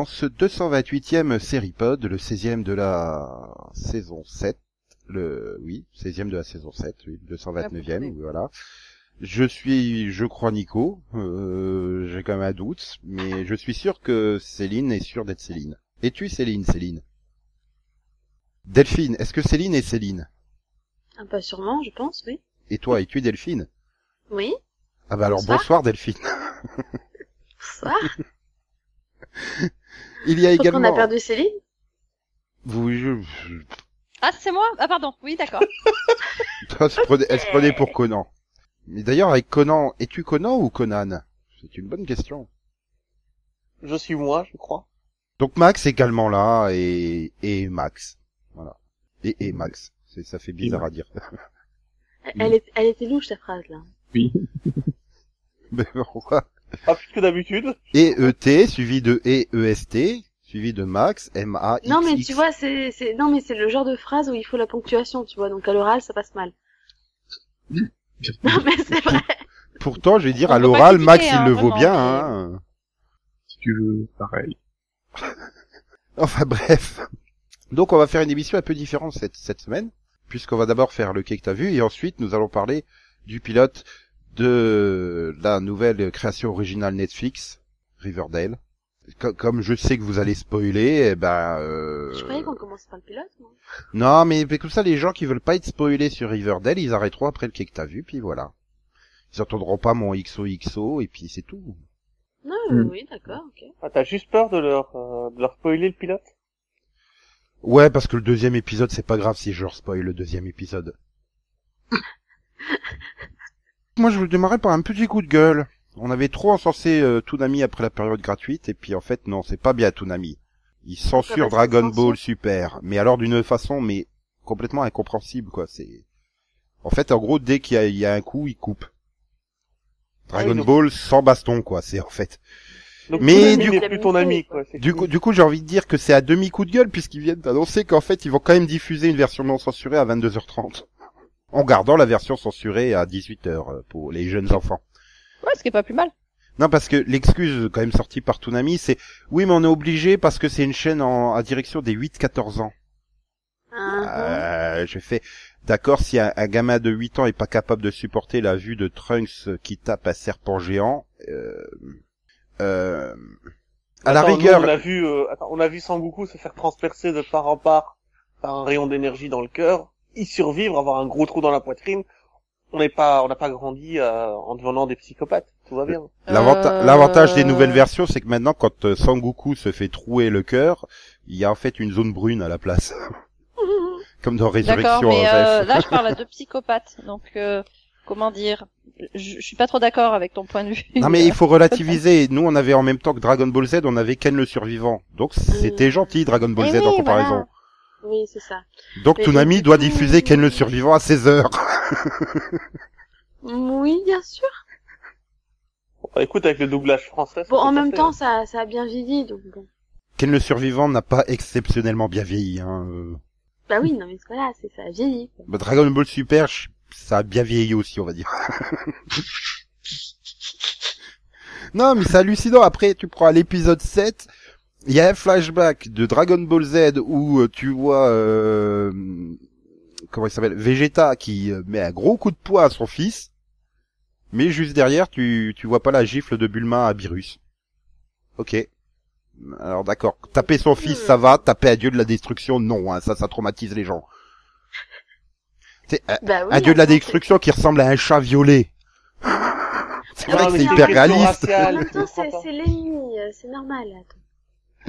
dans ce 228e Seripod, le 16e de la saison 7. Le, oui, 16e de la saison 7, oui, 229e, voilà. Je suis, je crois, Nico. Euh, J'ai quand même un doute, mais je suis sûr que Céline est sûre d'être Céline. Es-tu Céline, Céline? Delphine, est-ce que Céline est Céline? Ah bah sûrement, je pense, oui. Et toi, es-tu Delphine? Oui. Ah bah alors Bonsoir. bonsoir Delphine. Bonsoir. Il y a également... a perdu Céline. Vous, je... Ah, c'est moi? Ah, pardon. Oui, d'accord. elle, se prenait, elle se prenait pour Conan. Mais d'ailleurs, avec Conan, es-tu Conan ou Conan? C'est une bonne question. Je suis moi, je crois. Donc Max également là, et, et Max. Voilà. Et, et Max. C'est, ça fait bizarre à dire. Elle, elle est- elle était louche ta phrase là. Oui. Mais pourquoi? Pas plus que d'habitude. Et ET, suivi de E, EST, suivi de Max, M-A-X. Non mais tu vois, c'est, c'est, non mais c'est le genre de phrase où il faut la ponctuation, tu vois. Donc à l'oral, ça passe mal. Non mais c'est vrai. Pourtant, je vais dire, On à l'oral, Max, il hein, le vaut bien, hein. Si tu veux, pareil. Enfin bref. Donc on va faire une émission un peu différente cette, cette semaine, puisqu'on va d'abord faire le quai que t'as vu, et ensuite nous allons parler du pilote de la nouvelle création originale Netflix, Riverdale. Co- Comme je sais que vous allez spoiler, eh ben... euh, Je croyais qu'on commençait par le pilote. moi. Non, mais, mais comme ça, les gens qui veulent pas être spoilés sur Riverdale, ils arrêteront après le quai que t'as vu, puis voilà. Ils entendront pas mon XOXO, et puis c'est tout. Non, Mm. euh, oui, d'accord, ok. Ah, t'as juste peur de leur, euh, de leur spoiler le pilote? Ouais, parce que le deuxième épisode, c'est pas grave si je leur spoil le deuxième épisode. Moi, je voulais démarrer par un petit coup de gueule. On avait trop encensé euh, Toonami après la période gratuite, et puis en fait, non, c'est pas bien Toonami. Ils censurent Dragon Ball Super, mais alors d'une façon, mais complètement incompréhensible, quoi. C'est, en fait, en gros, dès qu'il y a, il y a un coup, ils coupent. Dragon Ball sans baston, quoi. C'est en fait. Donc, Mais du coup- plus ton ami, quoi. c'est Du coup, du coup, j'ai envie de dire que c'est à demi coup de gueule puisqu'ils viennent d'annoncer qu'en fait, ils vont quand même diffuser une version non censurée à 22h30. En gardant la version censurée à 18h pour les jeunes enfants. Ouais, ce qui est pas plus mal. Non, parce que l'excuse quand même sortie par Toonami, c'est oui, mais on est obligé parce que c'est une chaîne en, à direction des 8-14 ans. Ah, Euh, je fais d'accord si un, un gamin de 8 ans est pas capable de supporter la vue de Trunks qui tape un serpent géant. Euh, euh, à la nous, rigueur, on a vu, euh, attends, on a vu Sangoku se faire transpercer de part en part par un rayon d'énergie dans le cœur, y survivre, avoir un gros trou dans la poitrine. On n'est pas, on n'a pas grandi euh, en devenant des psychopathes. Tout va bien. Euh, L'avantage des nouvelles versions, c'est que maintenant, quand euh, Sangoku se fait trouer le cœur, il y a en fait une zone brune à la place. Comme dans D'accord, Résurrection. mais euh, là, je parle de psychopathe. Donc, euh, comment dire je, je suis pas trop d'accord avec ton point de vue. Non mais il faut relativiser. Nous, on avait en même temps que Dragon Ball Z, on avait Ken le survivant. Donc c'était Mm. gentil Dragon Ball Eh Z en oui, comparaison. voilà. Oui, c'est ça. Donc Mais- Toonami doit coup- diffuser Ken le survivant à 16h. Oui, bien sûr. Bon, écoute, avec le doublage français. ça Bon, en même passer, temps, hein. ça, ça a bien vieilli, donc bon. Ken le survivant n'a pas exceptionnellement bien vieilli. Hein. euh. Bah oui, non mais voilà, c'est ça a vieilli. quoi. Bah, Dragon Ball Super, ça a bien vieilli aussi, on va dire. non, mais c'est hallucinant. Après, tu prends à l'épisode 7, il y a un flashback de Dragon Ball Z où euh, tu vois, euh, comment il s'appelle, Vegeta qui euh, met un gros coup de poing à son fils. Mais juste derrière, tu, tu vois pas la gifle de Bulma à Beerus. Ok. Alors d'accord, taper son fils, ça va, taper un dieu de la destruction, non, hein, ça, ça traumatise les gens. C'est un, Bah oui, un dieu de la destruction qui ressemble à un chat violet. C'est vrai Non, que c'est c'est hyper réaliste. c'est- En même temps, c'est l'ennemi, euh, c'est normal. Attends.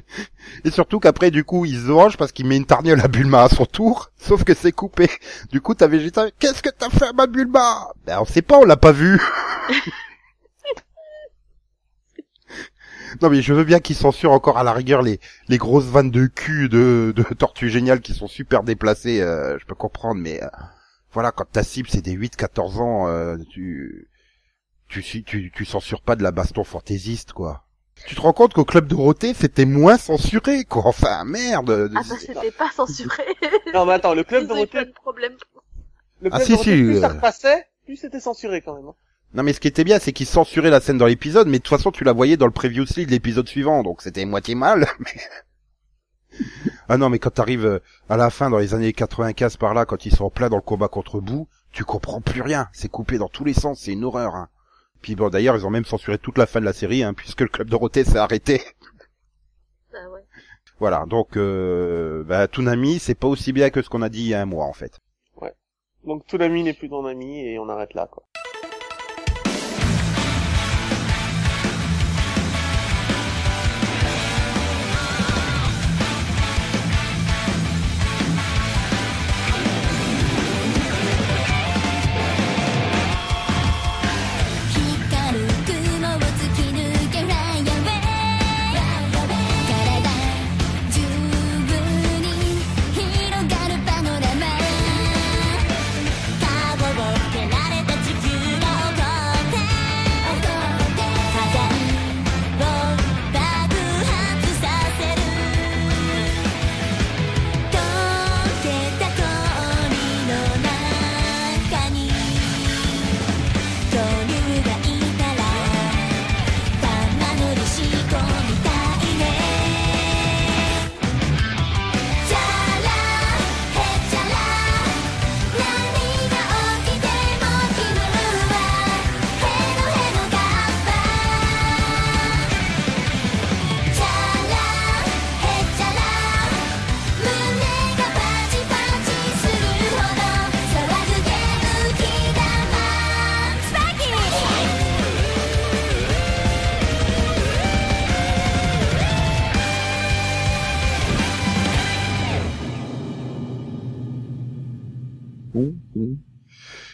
Et surtout qu'après, du coup, il se venge parce qu'il met une tarniole à Bulma à son tour, sauf que c'est coupé. Du coup, t'as Vegeta, qu'est-ce que t'as fait à ma Bulma? Ben, on sait pas, on l'a pas vu. non mais je veux bien qu'ils censurent encore à la rigueur les, les grosses vannes de cul de, de Tortue Géniale qui sont super déplacées, euh, je peux comprendre, mais euh, voilà, quand ta cible c'est des 8-14 ans, euh, tu, tu, tu, tu, tu censures pas de la baston fantaisiste, quoi. Tu te rends compte qu'au Club Dorothée, c'était moins censuré, quoi. Enfin, merde. Ah bah c'était pas censuré. Non, mais attends, le club Dorothée, de problèmes. le Ah, club si, Dorothée, si, plus ça euh. repassait, plus c'était censuré quand même. hein. Non, mais ce qui était bien, c'est qu'ils censuraient la scène dans l'épisode, mais de toute façon, tu la voyais dans le previously de l'épisode suivant, donc c'était moitié mal. mais- ah non, mais quand t'arrives euh, à la fin, dans les années 95 par là, quand ils sont en plein dans le combat contre Boo, tu comprends plus rien. C'est coupé dans tous les sens, c'est une horreur. Hein. Puis bon, d'ailleurs, ils ont même censuré toute la fin de la série, hein, puisque le Club Dorothée s'est arrêté. Bah ouais. Voilà, donc euh, bah, Toonami, c'est pas aussi bien que ce qu'on a dit il y a un mois, en fait. Donc tout l'ami n'est plus ton ami et on arrête là, quoi.「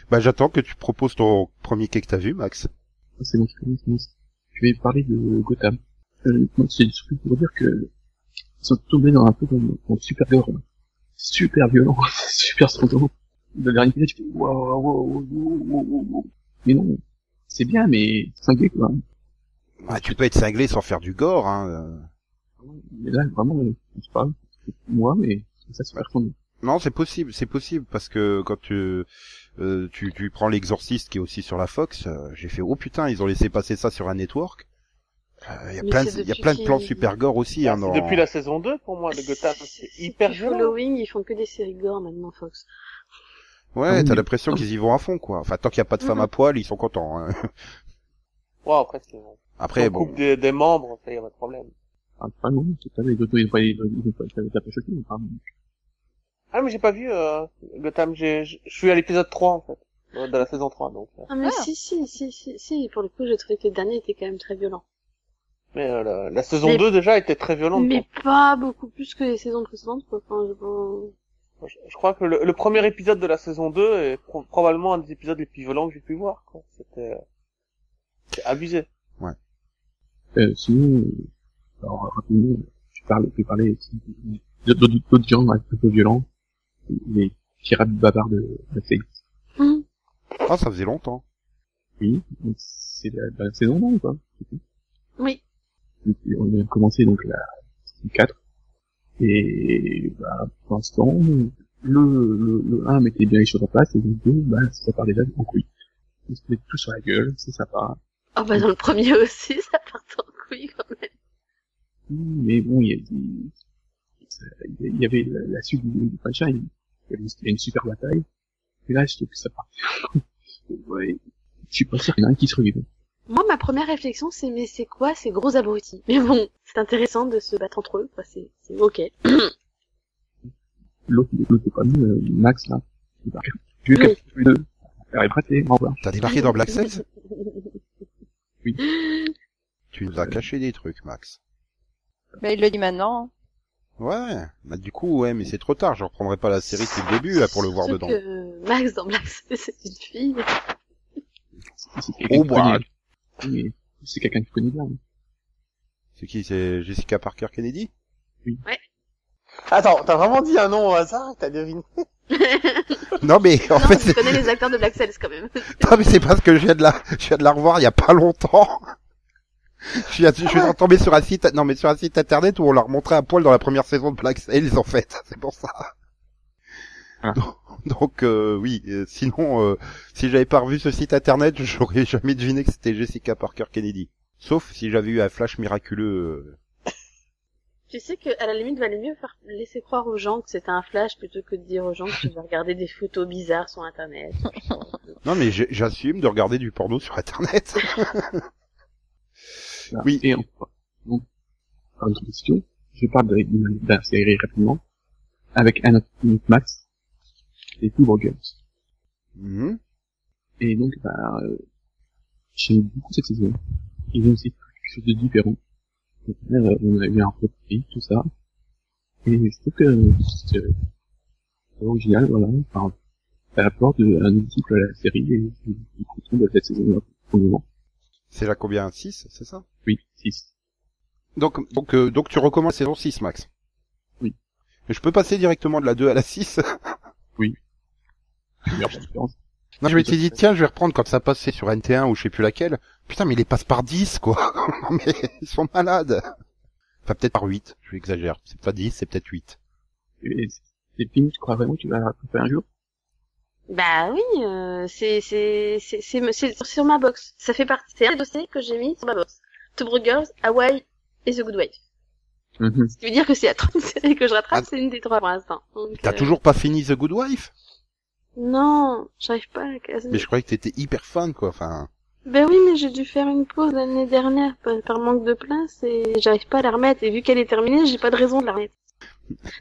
Bah j'attends que tu proposes ton premier quai que t'as vu, Max. Ah, c'est bon, c'est bon. Je vais parler de Gotham. Euh, c'est surtout pour dire que ils sont tombés dans un peu dans, dans le super gore. Super violent, super sanglant. Le dernier épisode, tu fais waouh, waouh, waouh, waouh. Mais non, c'est bien, mais cinglé quoi. Bah, tu peux être cinglé sans faire du gore, hein. Mais là, vraiment, euh, c'est pas moi, mais ça se fait. Non, c'est possible, c'est possible parce que quand tu euh, tu, tu prends l'exorciste qui est aussi sur la Fox, euh, j'ai fait oh putain, ils ont laissé passer ça sur un network. Il y a plein il y a plein de plans super gore aussi Bah, hein, dans- depuis la saison 2 pour moi de Gotham. C'est hyper. Following, ils font que des séries gore maintenant, Fox. Ouais, Ah t'as l'impression qu'ils y vont à fond quoi. Enfin tant qu'il y a pas de femme Mhm. à poil, ils sont contents. hein. Ouais, après, c'est bon. Après bon, coupe des, des membres, ça y a pas de problème. Ah, ah non, c'est pas les autos, ils ont pas, ils ont ils ont pas, ils. Ah, mais j'ai pas vu, euh, Gotham, j'ai, je suis à l'épisode 3, en fait. euh, De la saison 3, donc. euh. Ah mais Ah. si, si, si, si, si, pour le coup, j'ai trouvé que le dernier était quand même très violent. Mais euh, la, la saison Mais- 2, déjà, était très violente. Mais quoi. pas beaucoup plus que les saisons précédentes, quoi. Enfin, je vois- Je, je crois que le, le premier épisode de la saison 2 est pro- probablement un des épisodes les plus violents que j'ai pu voir, quoi. C'était, euh, c'est abusé. Euh, sinon, euh, alors, rapidement, tu parles, tu parlais aussi d'autres gens un peu violents, les pirates bavards de la série. Hum. ah ça faisait longtemps. Oui, c'est la, la saison 1 ou pas Oui. Et On a commencé donc la saison 4. Et bah, pour l'instant, le, le, le 1 mettait bien les choses en place, et le 2, bah, ça part déjà en couille. Ils se mettent tout sur la gueule, c'est sympa. Oh bah dans le premier aussi, ça part en couille quand même. Mais bon, il y, a, il ça- il y avait la, la suite du, du franchise, il y a une super bataille. Et là, je trouve que ça part. ouais, je suis pas sûr qu'il y en a un qui se revive. Moi, ma première réflexion, c'est mais c'est quoi ces gros abrutis? Mais bon, c'est intéressant de se battre entre eux, quoi. C'est ok. L'autre, l'autre est comme euh, Max, là. Il va Tu veux Oui. deux. T'as débarqué dans Black Sails Oui. Tu nous as caché des trucs, Max. Mais il le dit maintenant. Ouais, bah du coup ouais, mais c'est trop tard. Je reprendrai pas la série depuis le début là pour le voir dedans. que Max dans Black c'est une fille. C'est- c'est quelqu'un Oh que tu bah, C'est quelqu'un que tu connais bien. c'est qui C'est Jessica Parker Kennedy? Attends, t'as vraiment dit un nom au hasard, t'as deviné Non mais en non, fait, je c'est... connais les acteurs de Black Sails quand même. non, mais c'est parce que je viens de la, je viens de la revoir il y a pas longtemps. Je suis, je suis tombé sur un site, non mais sur un site internet où on leur montrait un poil dans la première saison de Black Sails en fait, c'est pour ça. Ah. Donc, donc, euh, oui, euh, sinon, euh, si j'avais pas revu ce site internet, j'aurais jamais deviné que c'était Jessica Parker Kennedy. Sauf si j'avais eu un flash miraculeux. euh. Tu sais que, à la limite, valait mieux faire laisser croire aux gens que c'était un flash plutôt que de dire aux gens que tu vas regarder des photos bizarres sur internet. Non mais j'assume de regarder du porno sur internet. Oui. Et enfin, donc, par une question, je parle la série rapidement, avec un autre max, et Two Girls. Mhm. Et donc, bah, euh, j'aime beaucoup cette saison. Ils ont aussi fait quelque chose de différent. Donc, là, euh, on a eu un peu de tout ça. Et je trouve que c'est c'est original, voilà. Enfin, ça apporte un cycle à la série et je suis content de cette saison-là pour le moment. C'est la combien? 6, c'est ça? Oui, 6. Donc, donc, euh, donc tu recommences saison 6, Max? Oui. Mais je peux passer directement de la 2 à la 6 Il y a pas de différence. Non, je m'étais dit, tiens, je vais reprendre quand ça passait sur NT1 ou je sais plus laquelle. Putain, mais ils les passent par 10, quoi. Non, mais ils sont malades. Enfin, peut-être par 8, je exagère. C'est pas 10, c'est peut-être 8. Et c'est fini, tu crois vraiment que tu vas rattraper un jour? Bah oui, euh, c'est, c'est, c'est, c'est, sur ma box. Ça fait partie, c'est un des dossiers que j'ai mis sur ma box. Two Broke Girls, Hawaii et The Good Wife. Mhm. Ce qui veut dire que c'est la troisième série que je rattrape, Ah. c'est une des trois pour l'instant. T'as euh, toujours pas fini The Good Wife? Non, j'arrive pas à la caser. Mais je croyais que t'étais hyper fan, quoi. Enfin, Ben oui, mais j'ai dû faire une pause l'année dernière par, par manque de place et j'arrive pas à la remettre. Et vu qu'elle est terminée, j'ai pas de raison de la remettre.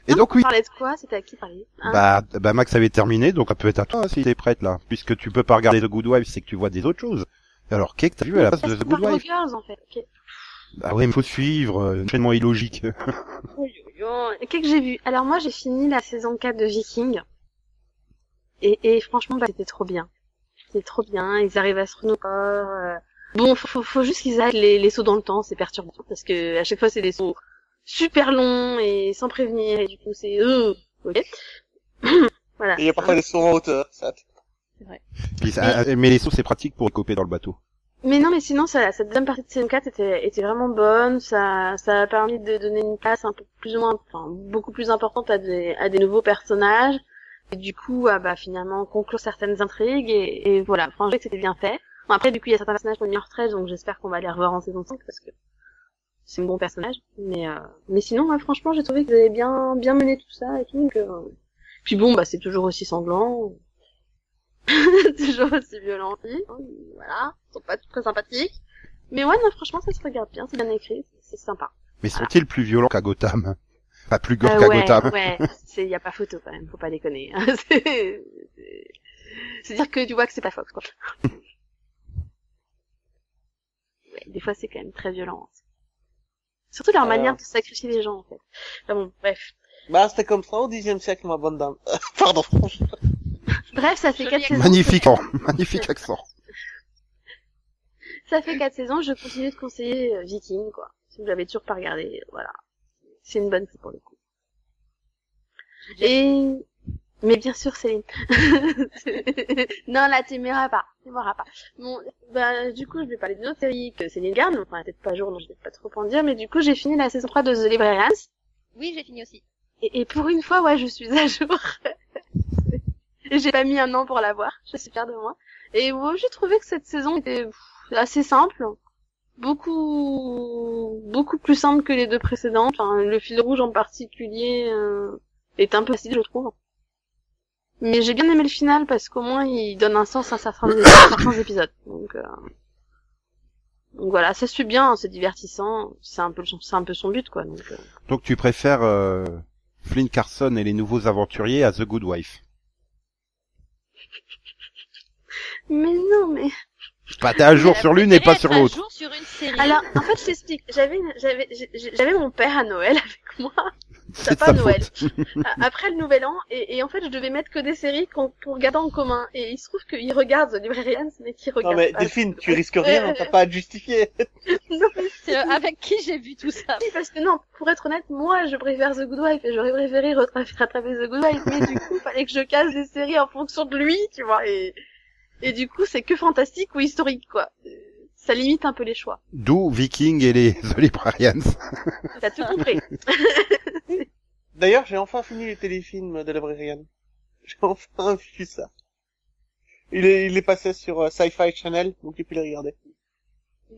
Et Non, donc oui. On parlait de quoi? C'était à qui parler? Hein? Bah, bah, Max avait terminé, donc ça peut être à toi, si t'es prête, là. Puisque tu peux pas regarder The Good Wife, c'est que tu vois des autres choses. Alors, qu'est-ce que t'as vu à la place de The Good Wife? Girls, en fait. ok. Bah ouais, mais faut suivre, euh, enchaînement illogique. Qu'est-ce que j'ai vu? Alors moi, j'ai fini la saison 4 de Viking. Et, et franchement, bah, c'était trop bien. C'était trop bien. Ils arrivent à se renouer. Euh... Bon, faut, faut, faut juste qu'ils arrêtent les, les sauts dans le temps. C'est perturbant. Parce que à chaque fois, c'est des sauts super longs et sans prévenir. Et du coup, c'est... Euh, ok. voilà. Et il y a parfois des sauts en hauteur, ça. Puis ça- euh, mais les sauts, c'est pratique pour couper dans le bateau. Mais non, mais sinon, ça, cette deuxième partie de saison 4 était, était vraiment bonne. Ça, ça a permis de donner une place un peu plus ou moins, enfin, beaucoup plus importante à des, à des nouveaux personnages. Et du coup, à, bah, finalement, conclure certaines intrigues. Et, et voilà, franchement, que c'était bien fait. Bon, après, du coup, il y a certains personnages qui ont mis en retraite, donc j'espère qu'on va les revoir en saison 5 parce que c'est un bon personnage. Mais, euh, mais sinon, ouais, franchement, j'ai trouvé qu'ils avaient bien, bien mené tout ça et tout. Donc, euh, Puis bon, bah, c'est toujours aussi sanglant. toujours aussi violent aussi. hein, Voilà. Ils sont pas très sympathiques. Mais ouais, non, franchement, ça se regarde bien, c'est bien écrit, c'est sympa. Mais sont-ils plus violents qu'à Gotham? Pas plus gore Euh, qu'à ouais, Gotham. ouais, c'est, y a pas photo quand même, faut pas déconner. c'est, c'est dire que tu vois que c'est pas Fox, quoi. ouais, des fois c'est quand même très violent. Surtout leur Alors. manière de sacrifier les gens, en fait. Enfin bon, bref. Bah, c'était comme ça au dixième siècle, ma bonne dame. Pardon. Bref, ça fait quatre saisons. Magnifique, magnifique accent. Ça fait quatre saisons, je continue de conseiller euh, Viking, quoi. Si vous l'avez toujours pas regardé, voilà. C'est une bonne série pour le coup. Et, mais bien sûr, Céline. non, là, tu m'aimeras pas. Pas. Bon, bah, du coup, je vais parler d'une autre série que Céline garde. Enfin, peut-être pas jour, donc je vais pas trop en dire, mais du coup, j'ai fini la saison 3 de The Librarians. Oui, j'ai fini aussi. Et, et pour une fois, ouais, je suis à jour. j'ai pas mis un an pour la voir. Je suis fière de moi. Et ouais, j'ai trouvé que cette saison était pff, assez simple. Beaucoup, beaucoup plus simple que les deux précédentes. Enfin, le fil rouge en particulier euh, est un peu facile, je trouve. Mais j'ai bien aimé le final parce qu'au moins il donne un sens à certains, certains épisodes. Donc, euh, donc voilà, ça suit bien, c'est divertissant. C'est un peu, son- c'est un peu son but, quoi. Donc, euh, Donc tu préfères euh, Flynn Carson et les nouveaux aventuriers à The Good Wife? Mais non, mais Bah t'es à jour sur l'une et pas sur l'autre. jour sur une série. Alors, en fait, je t'explique. J'avais, une- j'avais, j'avais mon père à Noël avec moi. C'est pas Noël. Après le Nouvel An, et, et en fait, je devais mettre que des séries qu'on qu'on regardait en commun. Et il se trouve qu'il regarde The Librarians, mais qu'il regarde Non mais pas. Delphine, tu risques rien, t'as pas à te justifier. non, mais C'est euh, avec qui j'ai vu tout ça. si, parce que non, pour être honnête, moi, je préfère The Good Wife, et j'aurais préféré rattraper The Good Wife, mais du coup, fallait que je casse des séries en fonction de lui, tu vois, et, et du coup, c'est que fantastique ou historique, quoi. Ça limite un peu les choix. D'où Viking et les The Librarians. T'as tout compris. D'ailleurs, j'ai enfin fini les téléfilms de Librarian. J'ai enfin vu ça. Il est, il est passé sur euh, Sci-Fi Channel, donc j'ai pu les regarder.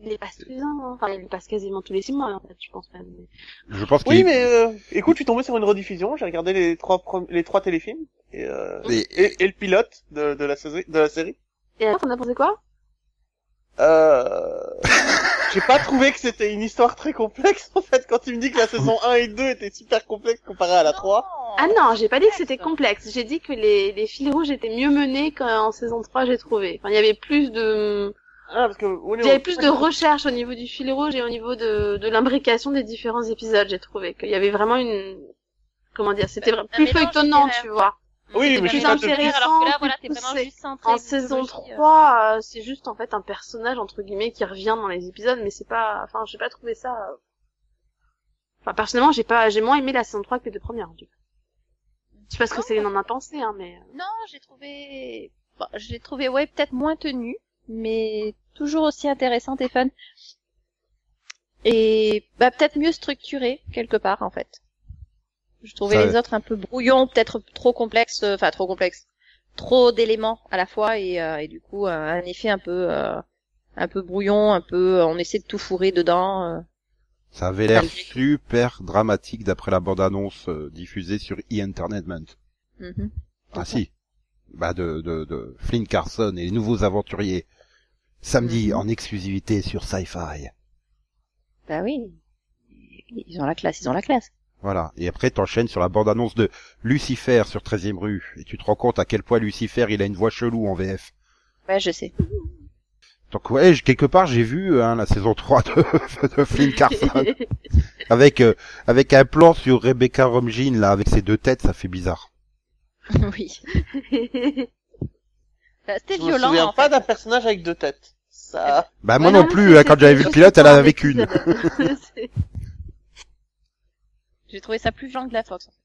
Il les passe tous les ans, hein. enfin il les passe quasiment tous les six mois en fait, je pense même. Mais- Je pense Oui, mais euh, écoute, je suis tombé sur une rediffusion, j'ai regardé les trois les trois téléfilms et, euh, Et- et, et le pilote de, de la série. De la série. Et alors, t'en as pensé quoi? Euh... j'ai pas trouvé que c'était une histoire très complexe en fait quand tu me dis que la saison 1 et 2 étaient super complexes comparées à la 3. Ah non, j'ai pas dit que c'était complexe. J'ai dit que les, les fils rouges étaient mieux menés qu'en saison 3, j'ai trouvé. Enfin, il y avait plus de, Ah parce que il niveau- y avait plus de recherche au niveau du fil rouge et au niveau de, de l'imbrication des différents épisodes, j'ai trouvé. Qu'il y avait vraiment une, comment dire, c'était Un plus feuilletonnant, tu vois. Oui, C'était mais plus intéressant, alors que là, voilà, t'es vraiment juste centré En saison mythologie, euh. 3, euh, c'est juste en fait un personnage entre guillemets qui revient dans les épisodes, mais c'est pas, enfin, j'ai pas trouvé ça. euh, Enfin, personnellement, j'ai pas, j'ai moins aimé la saison 3 que les deux premières. Coup. Je sais pas ce que. Céline en a pensé, hein, mais. Non, j'ai trouvé, bon, je l'ai trouvé, ouais, peut-être moins tenue, mais toujours aussi intéressante et fun. Et, bah, peut-être mieux structurée, quelque part, en fait. Je trouvais Ça- les autres un peu brouillons, peut-être trop complexes, euh, enfin, trop complexes. Trop d'éléments à la fois et, euh, et du coup, euh, un effet un peu, euh, un peu brouillon, un peu, on essaie de tout fourrer dedans. Ça avait l'air super dramatique d'après la bande-annonce diffusée sur e-entertainment. Mhm. Ah si. Bah de, de, de Flynn Carson et les nouveaux aventuriers. Samedi Mhm. en exclusivité sur Sci-Fi. Bah oui. Ils ont la classe, ils ont la classe. Voilà. Et après, t'enchaînes sur la bande-annonce de Lucifer sur 13e rue. Et tu te rends compte à quel point Lucifer, il a une voix chelou en VF. Ouais, je sais. Donc ouais, quelque part, j'ai vu hein, la saison 3 de, de Flynn Carson. avec, euh, avec un plan sur Rebecca Romijn, là, avec ses deux têtes, ça fait bizarre. oui. C'était Je me violent. souviens en pas fait. d'un personnage avec deux têtes. Ça. Bah Ouais, moi non, non plus, hein, quand j'avais vu le pilote, elle en avait qu'une. C'est- J'ai trouvé ça plus violent que la Fox. en fait.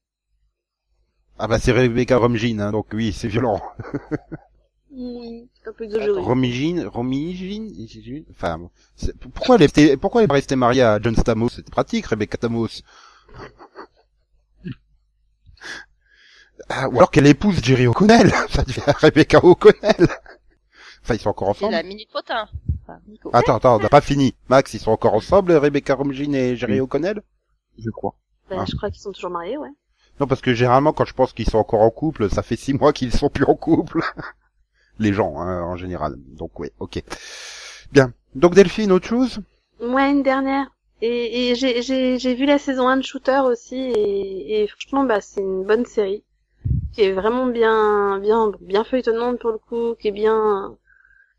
Ah bah c'est Rebecca Romijn, hein, donc oui, c'est violent. Hmm, c'est un peu exagéré. Romijn, Romijn, enfin, bon. C'est- pourquoi elle est, pourquoi elle est restée mariée à John Stamos? C'était pratique, Rebecca Stamos. Ah, ou alors qu'elle épouse Jerry O'Connell, ça devient Rebecca O'Connell. Enfin, ils sont encore C'est ensemble. la minute potin. Enfin, Nico. Attends, attends, on n'a pas fini. Max, ils sont encore ensemble, Rebecca Romijn et Jerry Oui. O'Connell? Je crois. Ah. Je crois qu'ils sont toujours mariés, ouais. Non, parce que généralement, quand je pense qu'ils sont encore en couple, ça fait six mois qu'ils sont plus en couple. Les gens, hein, en général. Donc, ouais, ok. Bien. Donc, Delphine, autre chose? Moi, une dernière. Et, et j'ai vu la saison 1 de Shooter aussi, et, et franchement, bah, c'est une bonne série. Qui est vraiment bien, bien, bien feuilletonnante pour le coup, qui est bien,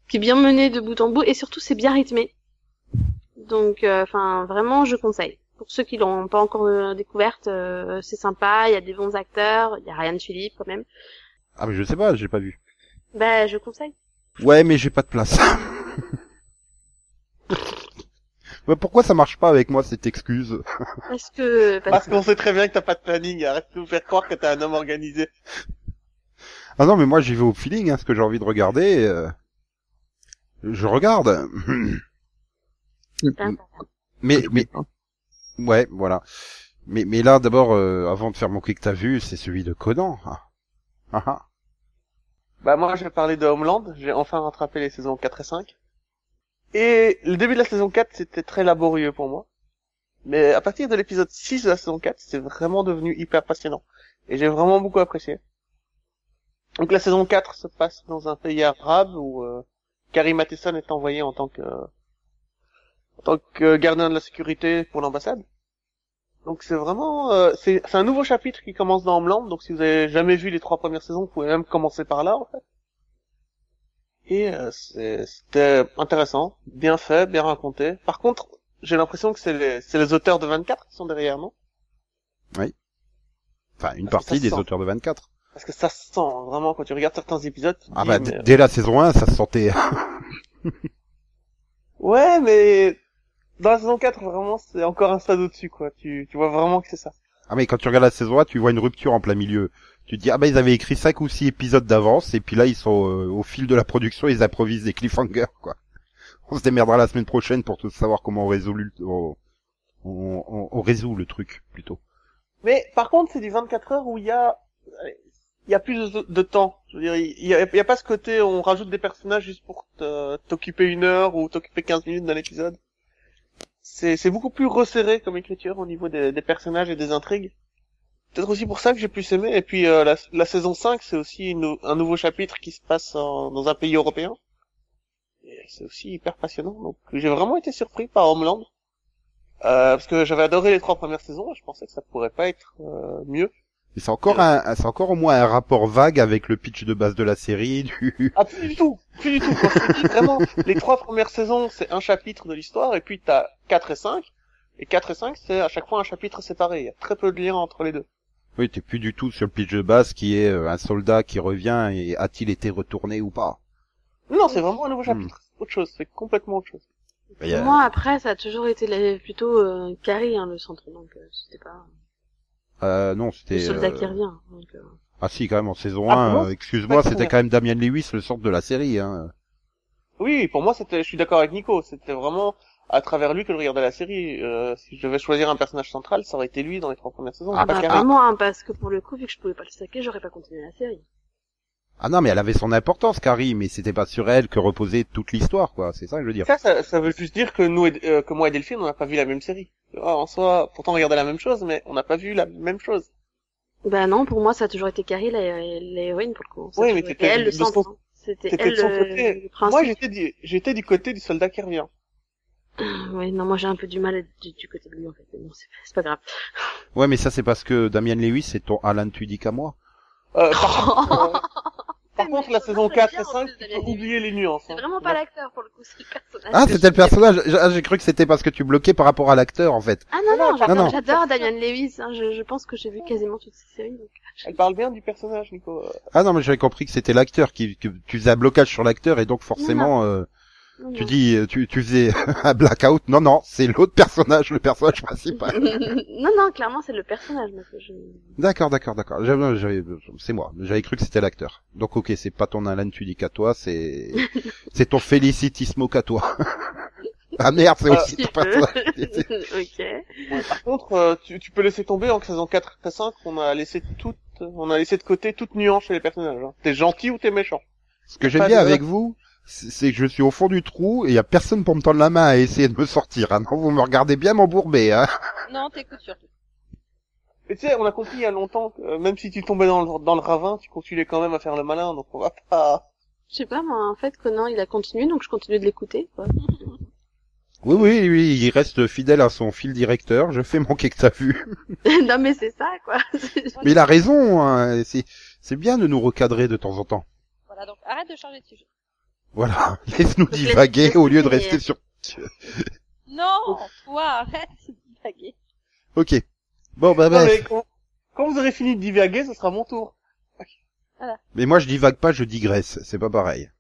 qui est bien menée de bout en bout, et surtout, c'est bien rythmé. Donc, euh, enfin, vraiment, je conseille. Pour ceux qui l'ont pas encore euh, découverte, euh, c'est sympa, il y a des bons acteurs, il y a Ryan Philippe quand même. Ah, mais je sais pas, j'ai pas vu. Bah, je conseille. Ouais, mais j'ai pas de place. Ouais, pourquoi ça marche pas avec moi, cette excuse? Parce que, parce Parce qu'on sait très bien que t'as pas de planning. Arrête de nous faire croire que t'es un homme organisé. Ah non, mais moi, j'y vais au feeling, hein, ce que j'ai envie de regarder. euh, Je regarde. mais, mais, ouais, voilà. Mais, mais là, d'abord, euh, avant de faire mon quick t'as vu, c'est celui de Conan. Ah. Ah, ah. Bah moi je vais parler de Homeland, j'ai enfin rattrapé les saisons 4 et 5. Et le début de la saison 4 c'était très laborieux pour moi. Mais à partir de l'épisode 6 de la saison 4, c'est vraiment devenu hyper passionnant. Et j'ai vraiment beaucoup apprécié. Donc la saison 4 se passe dans un pays arabe où euh, Carrie Matheson est envoyée en tant que en tant que gardien de la sécurité pour l'ambassade. Donc c'est vraiment euh, c'est c'est un nouveau chapitre qui commence dans Homeland. Donc si vous avez jamais vu les trois premières saisons, vous pouvez même commencer par là en fait. Et euh, c'est- c'était intéressant, bien fait, bien raconté. Par contre, j'ai l'impression que c'est les c'est les auteurs de 24 qui sont derrière, non? Enfin, une Parce partie des sent. auteurs de 24. Parce que ça se sent vraiment quand tu regardes certains épisodes. Ah dis, bah, mais- dès la saison 1, ça se sentait. Ouais, mais dans la saison 4, vraiment, c'est encore un stade au-dessus, quoi. Tu, tu vois vraiment que c'est ça. Ah mais quand tu regardes la saison 1, tu vois une rupture en plein milieu. Tu te dis, ah bah ils avaient écrit 5 ou 6 épisodes d'avance, et puis là ils sont euh, au fil de la production, ils improvisent des cliffhangers, quoi. On se démerdera la semaine prochaine pour tout savoir comment on résout le, on, on, on- on résout le truc, plutôt. Mais par contre, c'est du 24 heures où il y a, il y a plus de, de temps. Je veux dire, il y a, il y a pas ce côté on rajoute des personnages juste pour t'occuper une heure ou t'occuper 15 minutes d'un épisode. C'est, beaucoup plus resserré comme écriture au niveau des, des personnages et des intrigues. Peut-être aussi pour ça que j'ai plus aimé. Et puis euh, la, la saison 5, c'est aussi une- un nouveau chapitre qui se passe en- dans un pays européen. C'est aussi hyper passionnant. Donc j'ai vraiment été surpris par Homeland. Euh, parce que j'avais adoré les trois premières saisons, je pensais que ça pourrait pas être euh, mieux. Mais c'est encore un, c'est encore au moins un rapport vague avec le pitch de base de la série, du... Ah, plus du tout, plus du tout. Quand je te dis vraiment, les trois premières saisons, c'est un chapitre de l'histoire, et puis t'as 4 et 5, et 4 et 5, c'est à chaque fois un chapitre séparé. Il y a très peu de liens entre les deux. Oui, t'es plus du tout sur le pitch de base qui est euh, un soldat qui revient et a-t-il été retourné ou pas? Non, c'est vraiment un nouveau Hmm. chapitre. C'est autre chose, c'est complètement autre chose. Y a- Moi, après, ça a toujours été plutôt euh, Carrie, hein, le centre, donc euh, c'était pas Euh, non, le c'était... soldat euh, qui revient. Donc, euh, Ah si, quand même, en saison Ah, 1, bon euh, excuse-moi, c'était quand même Damien Lewis, le centre de la série. Hein. Oui, pour moi, c'était, je suis d'accord avec Nico, c'était vraiment à travers lui que je regardais la série. Euh, si je devais choisir un personnage central, ça aurait été lui dans les trois premières saisons. Ah, pas bah, pas moi, hein, parce que pour le coup, vu que je pouvais pas le saquer, j'aurais pas continué la série. Ah non, mais elle avait son importance, Carrie, mais c'était pas sur elle que reposait toute l'histoire, quoi. C'est ça que je veux dire. Ça, ça, ça veut juste dire que nous, et- euh, que moi et Delphine, on n'a pas vu la même série. Ah, En soi, pourtant on regardait la même chose, mais on n'a pas vu la même chose. Bah non, pour moi, ça a toujours été Carrie, l'héroïne, pour le coup. Ça Oui, mais t'étais elle, le son- centre. hein. C'était C'était elle, de son le, côté. le principe. Moi, j'étais du, j'étais du côté du soldat qui revient. Oui, non, moi j'ai un peu du mal à être du, du côté de lui, en fait. Mais bon, c'est pas grave. Ouais, mais ça c'est parce que Damien Lewis, c'est ton Alan Tudyk à moi. Euh, par euh, par contre, la saison j'aime 4 bien, et en 5, plus, tu Damien peux Lewis. oublier les nuances. C'est hein. vraiment pas l'acteur, pour le coup, c'est le personnage. Ah, c'était le personnage. Ah, J'ai cru que c'était parce que tu bloquais par rapport à l'acteur, en fait. Ah non, non, Non, j'adore, Damian Lewis. Hein, je, pense que j'ai vu quasiment toutes ces séries. Donc... Elle parle bien du personnage, Nico. Euh, Ah non, mais j'avais compris que c'était l'acteur qui, que tu faisais un blocage sur l'acteur et donc forcément, tu dis, euh, tu, tu faisais un blackout. Non, non, c'est l'autre personnage, le personnage principal. non, non, clairement, c'est le personnage. je... D'accord, d'accord, d'accord. J'avais- j'avais- C'est moi. J'avais cru que c'était l'acteur. Donc ok, c'est pas ton Alan Tudyk à toi, c'est c'est ton Felicitismo qu'à toi. ah merde, c'est Ah, aussi Si ton personnage. ok. Par contre, euh, tu, tu peux laisser tomber en saison 4 et 5, on a laissé toute, on a laissé de côté toute nuance chez les personnages. Hein. T'es gentil ou t'es méchant. Ce que j'aime bien de- avec vous, c'est c'est que je suis au fond du trou et y a personne pour me tendre la main à essayer de me sortir. Ah non, vous me regardez bien m'embourber. Hein. Non, t'écoutes surtout. Et tu sais, on a compris il y a longtemps que euh, même si tu tombais dans le, dans le ravin, tu continuais quand même à faire le malin, donc on va pas... Je sais pas, moi, en fait, Conan, il a continué, donc je continue de l'écouter. quoi. Oui, oui, oui, il reste fidèle à son fil directeur. Je fais manquer que t'as vu. non, mais c'est ça, quoi. Mais il a raison. Hein. C'est c'est bien de nous recadrer de temps en temps. Voilà, donc arrête de changer de sujet. Voilà, laisse-nous laisse- divaguer laisse au lieu de rester sur. Non, toi, arrête de divaguer. Ok. Bon, bah bref. quand, quand vous aurez fini de divaguer, ce sera mon tour. Mais moi, je divague pas, je digresse. C'est pas pareil.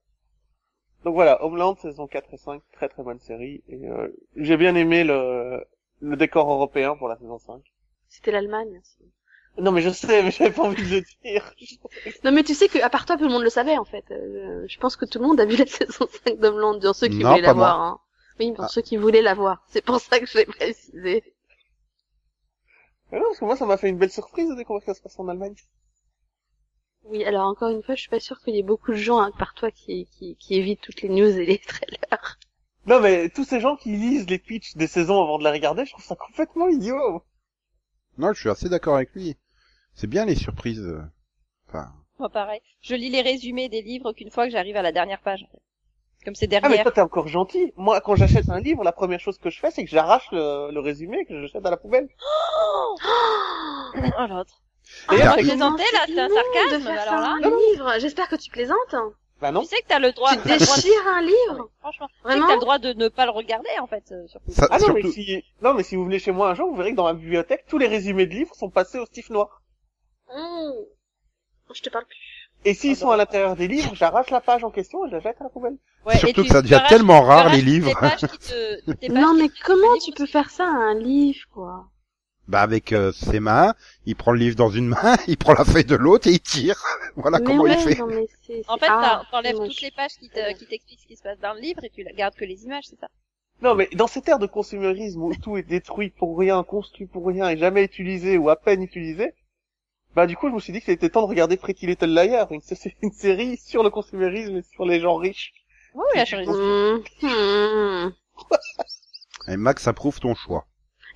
Donc voilà, Homeland, saison 4 et 5, très très bonne série. Et euh, j'ai bien aimé le, le décor européen pour la saison 5. C'était l'Allemagne. aussi. Non mais je sais, mais j'avais pas envie de le dire. Non, mais tu sais que, à part toi, tout le monde le savait, en fait. Euh, je pense que tout le monde a vu la saison 5 d'Homeland, dans ceux qui Non, voulaient la voir. Hein. Oui, pour Ah. ceux qui voulaient la voir. C'est pour ça que je l'ai précisé. Mais non, parce que moi ça m'a fait une belle surprise de découvrir que ça se passe en Allemagne. Oui, alors encore une fois, je suis pas sûre qu'il y ait beaucoup de gens, hein, par toi, qui, qui, qui évitent toutes les news et les trailers. Non mais tous ces gens qui lisent les pitchs des saisons avant de les regarder, je trouve ça complètement idiot. Non, je suis assez d'accord avec lui. C'est bien les surprises. euh. Enfin, Moi, pareil. Je lis les résumés des livres qu'une fois que j'arrive à la dernière page. en fait. Comme c'est Ah mais derrière. toi t'es encore gentil. Moi quand j'achète un livre, la première chose que je fais c'est que j'arrache le, le résumé que je jette à la poubelle. Oh, l'autre. D'ailleurs, tu il- plaisantais, là, c'est un de sarcasme, faire alors ça là. un livre. J'espère que tu plaisantes. Bah non. Tu sais que t'as le droit, Tu t'as le droit de- déchires un livre. Franchement, tu sais que Vraiment t'as le droit de ne pas le regarder, en fait, euh, surtout. ça, Ah non mais surtout. si non mais si vous venez chez moi un jour, vous verrez que dans ma bibliothèque tous les résumés de livres sont passés au stiff noir. Mmh. Je te parle plus. Et s'ils Ah sont bah. à l'intérieur des livres, j'arrache la page en question et je la jette à la poubelle. Ouais, Surtout que ça devient tellement rare, les livres. Non, mais comment tu peux faire ça à un livre, quoi? Bah avec euh, ses mains, il prend le livre dans une main, il prend la feuille de l'autre et il tire. Voilà mais comment ouais, il fait. non, mais c'est... En c'est- fait, ah, t'en- t'enlèves toutes les pages qui te- qui t'expliquent ce qui se passe dans le livre et tu la- gardes que les images, c'est ça? Non, mais dans cette ère de consumérisme où tout est détruit pour rien, construit pour rien et jamais utilisé ou à peine utilisé, bah du coup je me suis dit que c'était temps de regarder Pretty Little Liars, une, c'est une série sur le consumérisme et sur les gens riches. Oui, oui, la. Mmh, mmh. Et Max approuve ton choix.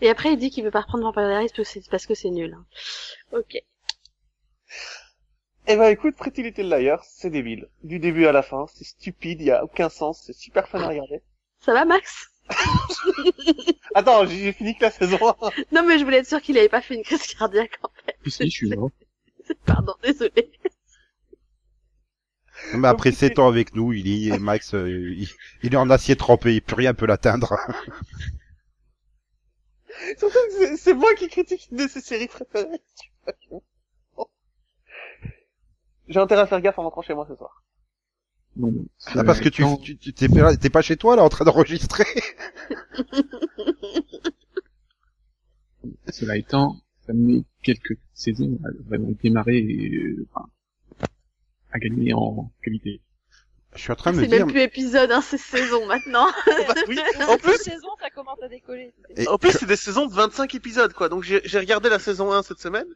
Et après, il dit qu'il veut pas reprendre Vampire Diaries parce que c'est, parce que c'est nul. Ok. Eh ben écoute, Pretty Little Liars, c'est débile. Du début à la fin, c'est stupide, il y a aucun sens, c'est super fun à regarder. Ça va, Max? Attends, j'ai j'ai fini que la saison 1. Non, mais je voulais être sûr qu'il avait pas fait une crise cardiaque. Si, je suis mort. Pardon, désolé. Mais après 7 ans avec nous, il est Max, euh, il, il est en acier trempé, plus rien peut l'atteindre. Surtout que c'est- moi qui critique une de ses séries préférées. J'ai intérêt à faire gaffe en rentrant chez moi ce soir. Non, Ah, parce que tu, tu, tu- t'es pas chez toi là en train d'enregistrer. Cela étant, met quelques saisons à vraiment démarrer et, euh, enfin, à gagner en qualité. Je suis en train de me C'est dire, même plus épisode, hein, c'est saison maintenant. Bah oui, en plus, saison, ça commence à décoller. et- en plus c'est des saisons de 25 épisodes quoi. Donc j'ai regardé la saison 1 cette semaine.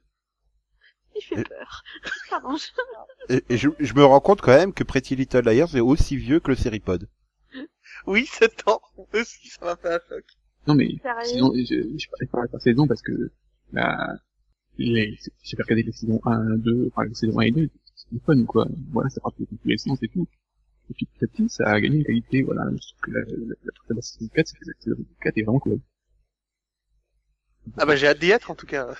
Il fait peur. Pardon, je... et, et je, je me rends compte quand même que Pretty Little Liars est aussi vieux que le Seripod. Oui, 7 ans. Aussi, ça m'a fait un choc. Non mais, Sérieux sinon, je, je parlais pas par saison parce que, la, les, j'ai regardé les saisons 1, 2, enfin, les saisons 1 et 2, c'est fun, quoi. Voilà, ça part dans tous les sens et tout. Et puis petit à petit, ça a gagné une qualité, voilà. Je trouve que la, la, la, la saison 4, c'est que la saison 4 est vraiment cool. Ah bah j'ai hâte d'y être en tout cas.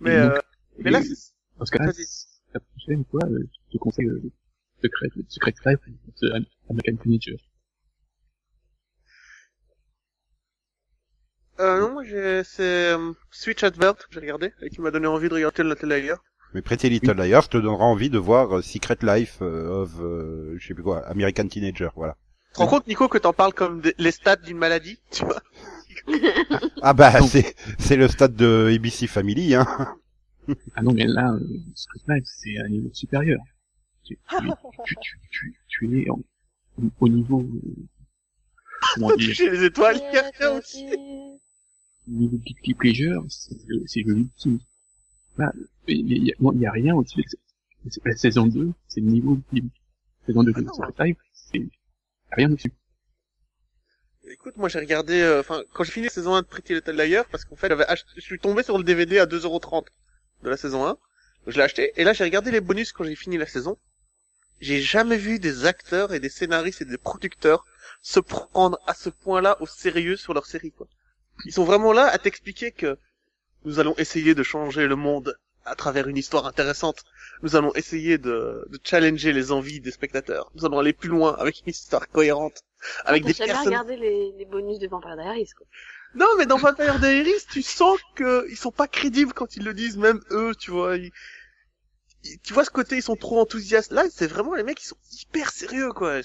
Mais, donc, euh, mais là, et c'est... dans ce cas-là, vas-y. la prochaine fois, euh, je te conseille, euh, Secret, Secret Life, euh, American Teenager. Euh, non, moi j'ai... c'est euh, Switch Advert que j'ai regardé et qui m'a donné envie de regarder le Liar. Mais Pretty Little Liars te donnera envie de voir euh, Secret Life euh, of, euh, je sais plus quoi, American Teenager, voilà. Tu te rends compte, Nico, que t'en parles comme des- les stats d'une maladie, tu vois Ah bah c'est c'est le stade de ABC Family, hein. Ah non, mais là, euh, Secret Life, c'est un niveau supérieur. Tu, tu, tu, tu, tu, tu es en, au niveau, euh, comment dire, Toucher les étoiles, il y a rien aussi. Au niveau guilty pleasure, c'est le, ultime. Là, il y, a- y a rien au-dessus de la- saison 2, c'est le niveau ultime. Saison 2 Ah de Life, c'est rien au-dessus. Écoute, moi j'ai regardé, euh, enfin, quand j'ai fini la saison 1 de Pretty Little Liars, parce qu'en fait, je suis tombé sur le DVD à 2,30€ de la saison 1, donc je l'ai acheté, et là j'ai regardé les bonus quand j'ai fini la saison. J'ai jamais vu des acteurs et des scénaristes et des producteurs se prendre à ce point-là au sérieux sur leur série, quoi. Ils sont vraiment là à t'expliquer que nous allons essayer de changer le monde à travers une histoire intéressante. Nous allons essayer de, de challenger les envies des spectateurs. Nous allons aller plus loin avec une histoire cohérente, avec des jamais personnes regardé les, les bonus de Vampire Diaries, quoi. non, mais dans Vampire Diaries, tu sens que ils sont pas crédibles quand ils le disent, même eux, tu vois. Ils- ils- tu vois ce côté, ils sont trop enthousiastes. Là, c'est vraiment les mecs qui sont hyper sérieux, quoi.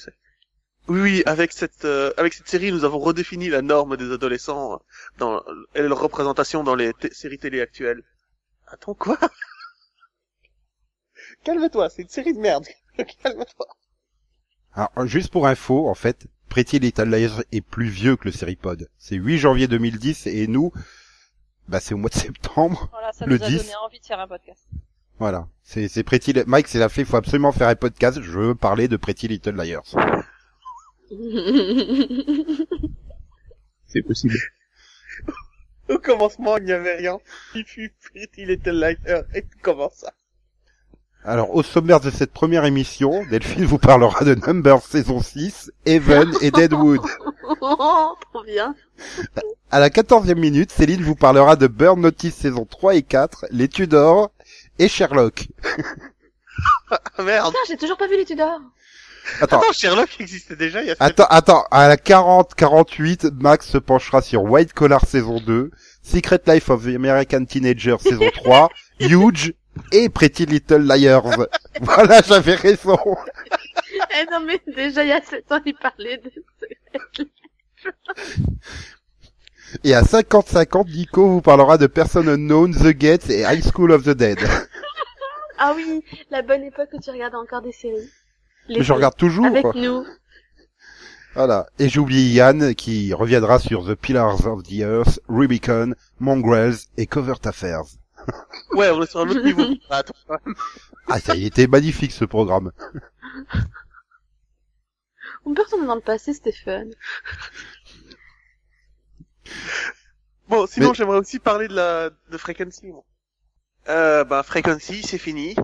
Oui, oui, avec cette euh, avec cette série, nous avons redéfini la norme des adolescents euh, dans et leur représentation dans les t- séries télé actuelles. Attends quoi? Calme-toi, c'est une série de merde. Calme-toi. Alors, juste pour info, en fait, Pretty Little Liars est plus vieux que le Seripod. C'est 8 janvier 2010 et nous, bah c'est au mois de septembre. Voilà, ça Le nous a 10. donné envie de faire un podcast. Voilà. C'est c'est Pretty Mike, c'est la fait, il faut absolument faire un podcast. Je veux parler de Pretty Little Liars. C'est possible. Au commencement, il n'y avait rien. Il fut Pretty Little Liar et tout commence ça? Alors, au sommaire de cette première émission, Delphine vous parlera de Numbers saison 6, Heaven et Deadwood. oh, trop bien. À la 14e minute, Céline vous parlera de Burn Notice saison 3 et 4, Les Tudors et Sherlock. Ah merde. Putain, j'ai toujours pas vu les Tudors. Attends, Attends, Sherlock existait déjà il y a sept attends, attends, à la 40-48, Max se penchera sur White Collar saison 2, Secret Life of the American Teenager saison 3, Huge et Pretty Little Liars. voilà, j'avais raison. Eh non, mais déjà, il y a 7 ans, il parlait de... Et à 50-50, Nico vous parlera de Person Unknown, The Gates et High School of the Dead. Ah oui, la bonne époque où tu regardais encore des séries. Les je regarde toujours. Avec nous. Voilà. Et j'ai oublié Yann qui reviendra sur The Pillars of the Earth, Rubicon, Mongrels et Covert Affairs. Ouais, on est sur un autre niveau. Ah, Attends. Ah, ça, il était magnifique ce programme. On peut retourner dans le passé, fun. Bon, sinon Mais- j'aimerais aussi parler de la de Frequency. Euh, bah Frequency, c'est fini.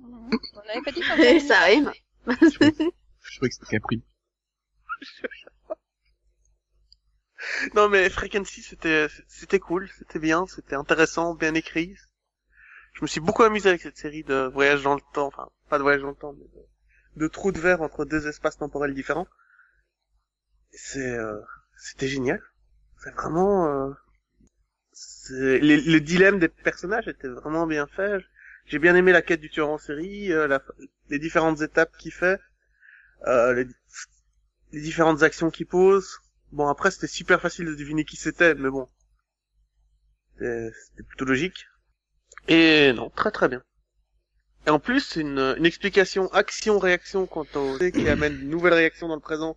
On avait pas dit ça rime. Je trouvais que c'était Capri. Non mais Frequency, c'était c'était cool, c'était bien, c'était intéressant, bien écrit. Je me suis beaucoup amusé avec cette série de voyages dans le temps, enfin pas de voyage dans le temps, mais de, de trous de verre entre deux espaces temporels différents. C'est euh, c'était génial. C'est vraiment euh, les dilemmes des personnages étaient vraiment bien faits. J'ai bien aimé la quête du tueur en série, euh, les différentes étapes qu'il fait, euh, les, différentes actions qu'il pose. Bon après c'était super facile de deviner qui c'était, mais bon, c'était plutôt logique. Et non, très très bien. Et en plus une, une explication action-réaction quant au qui amène de nouvelles réactions dans le présent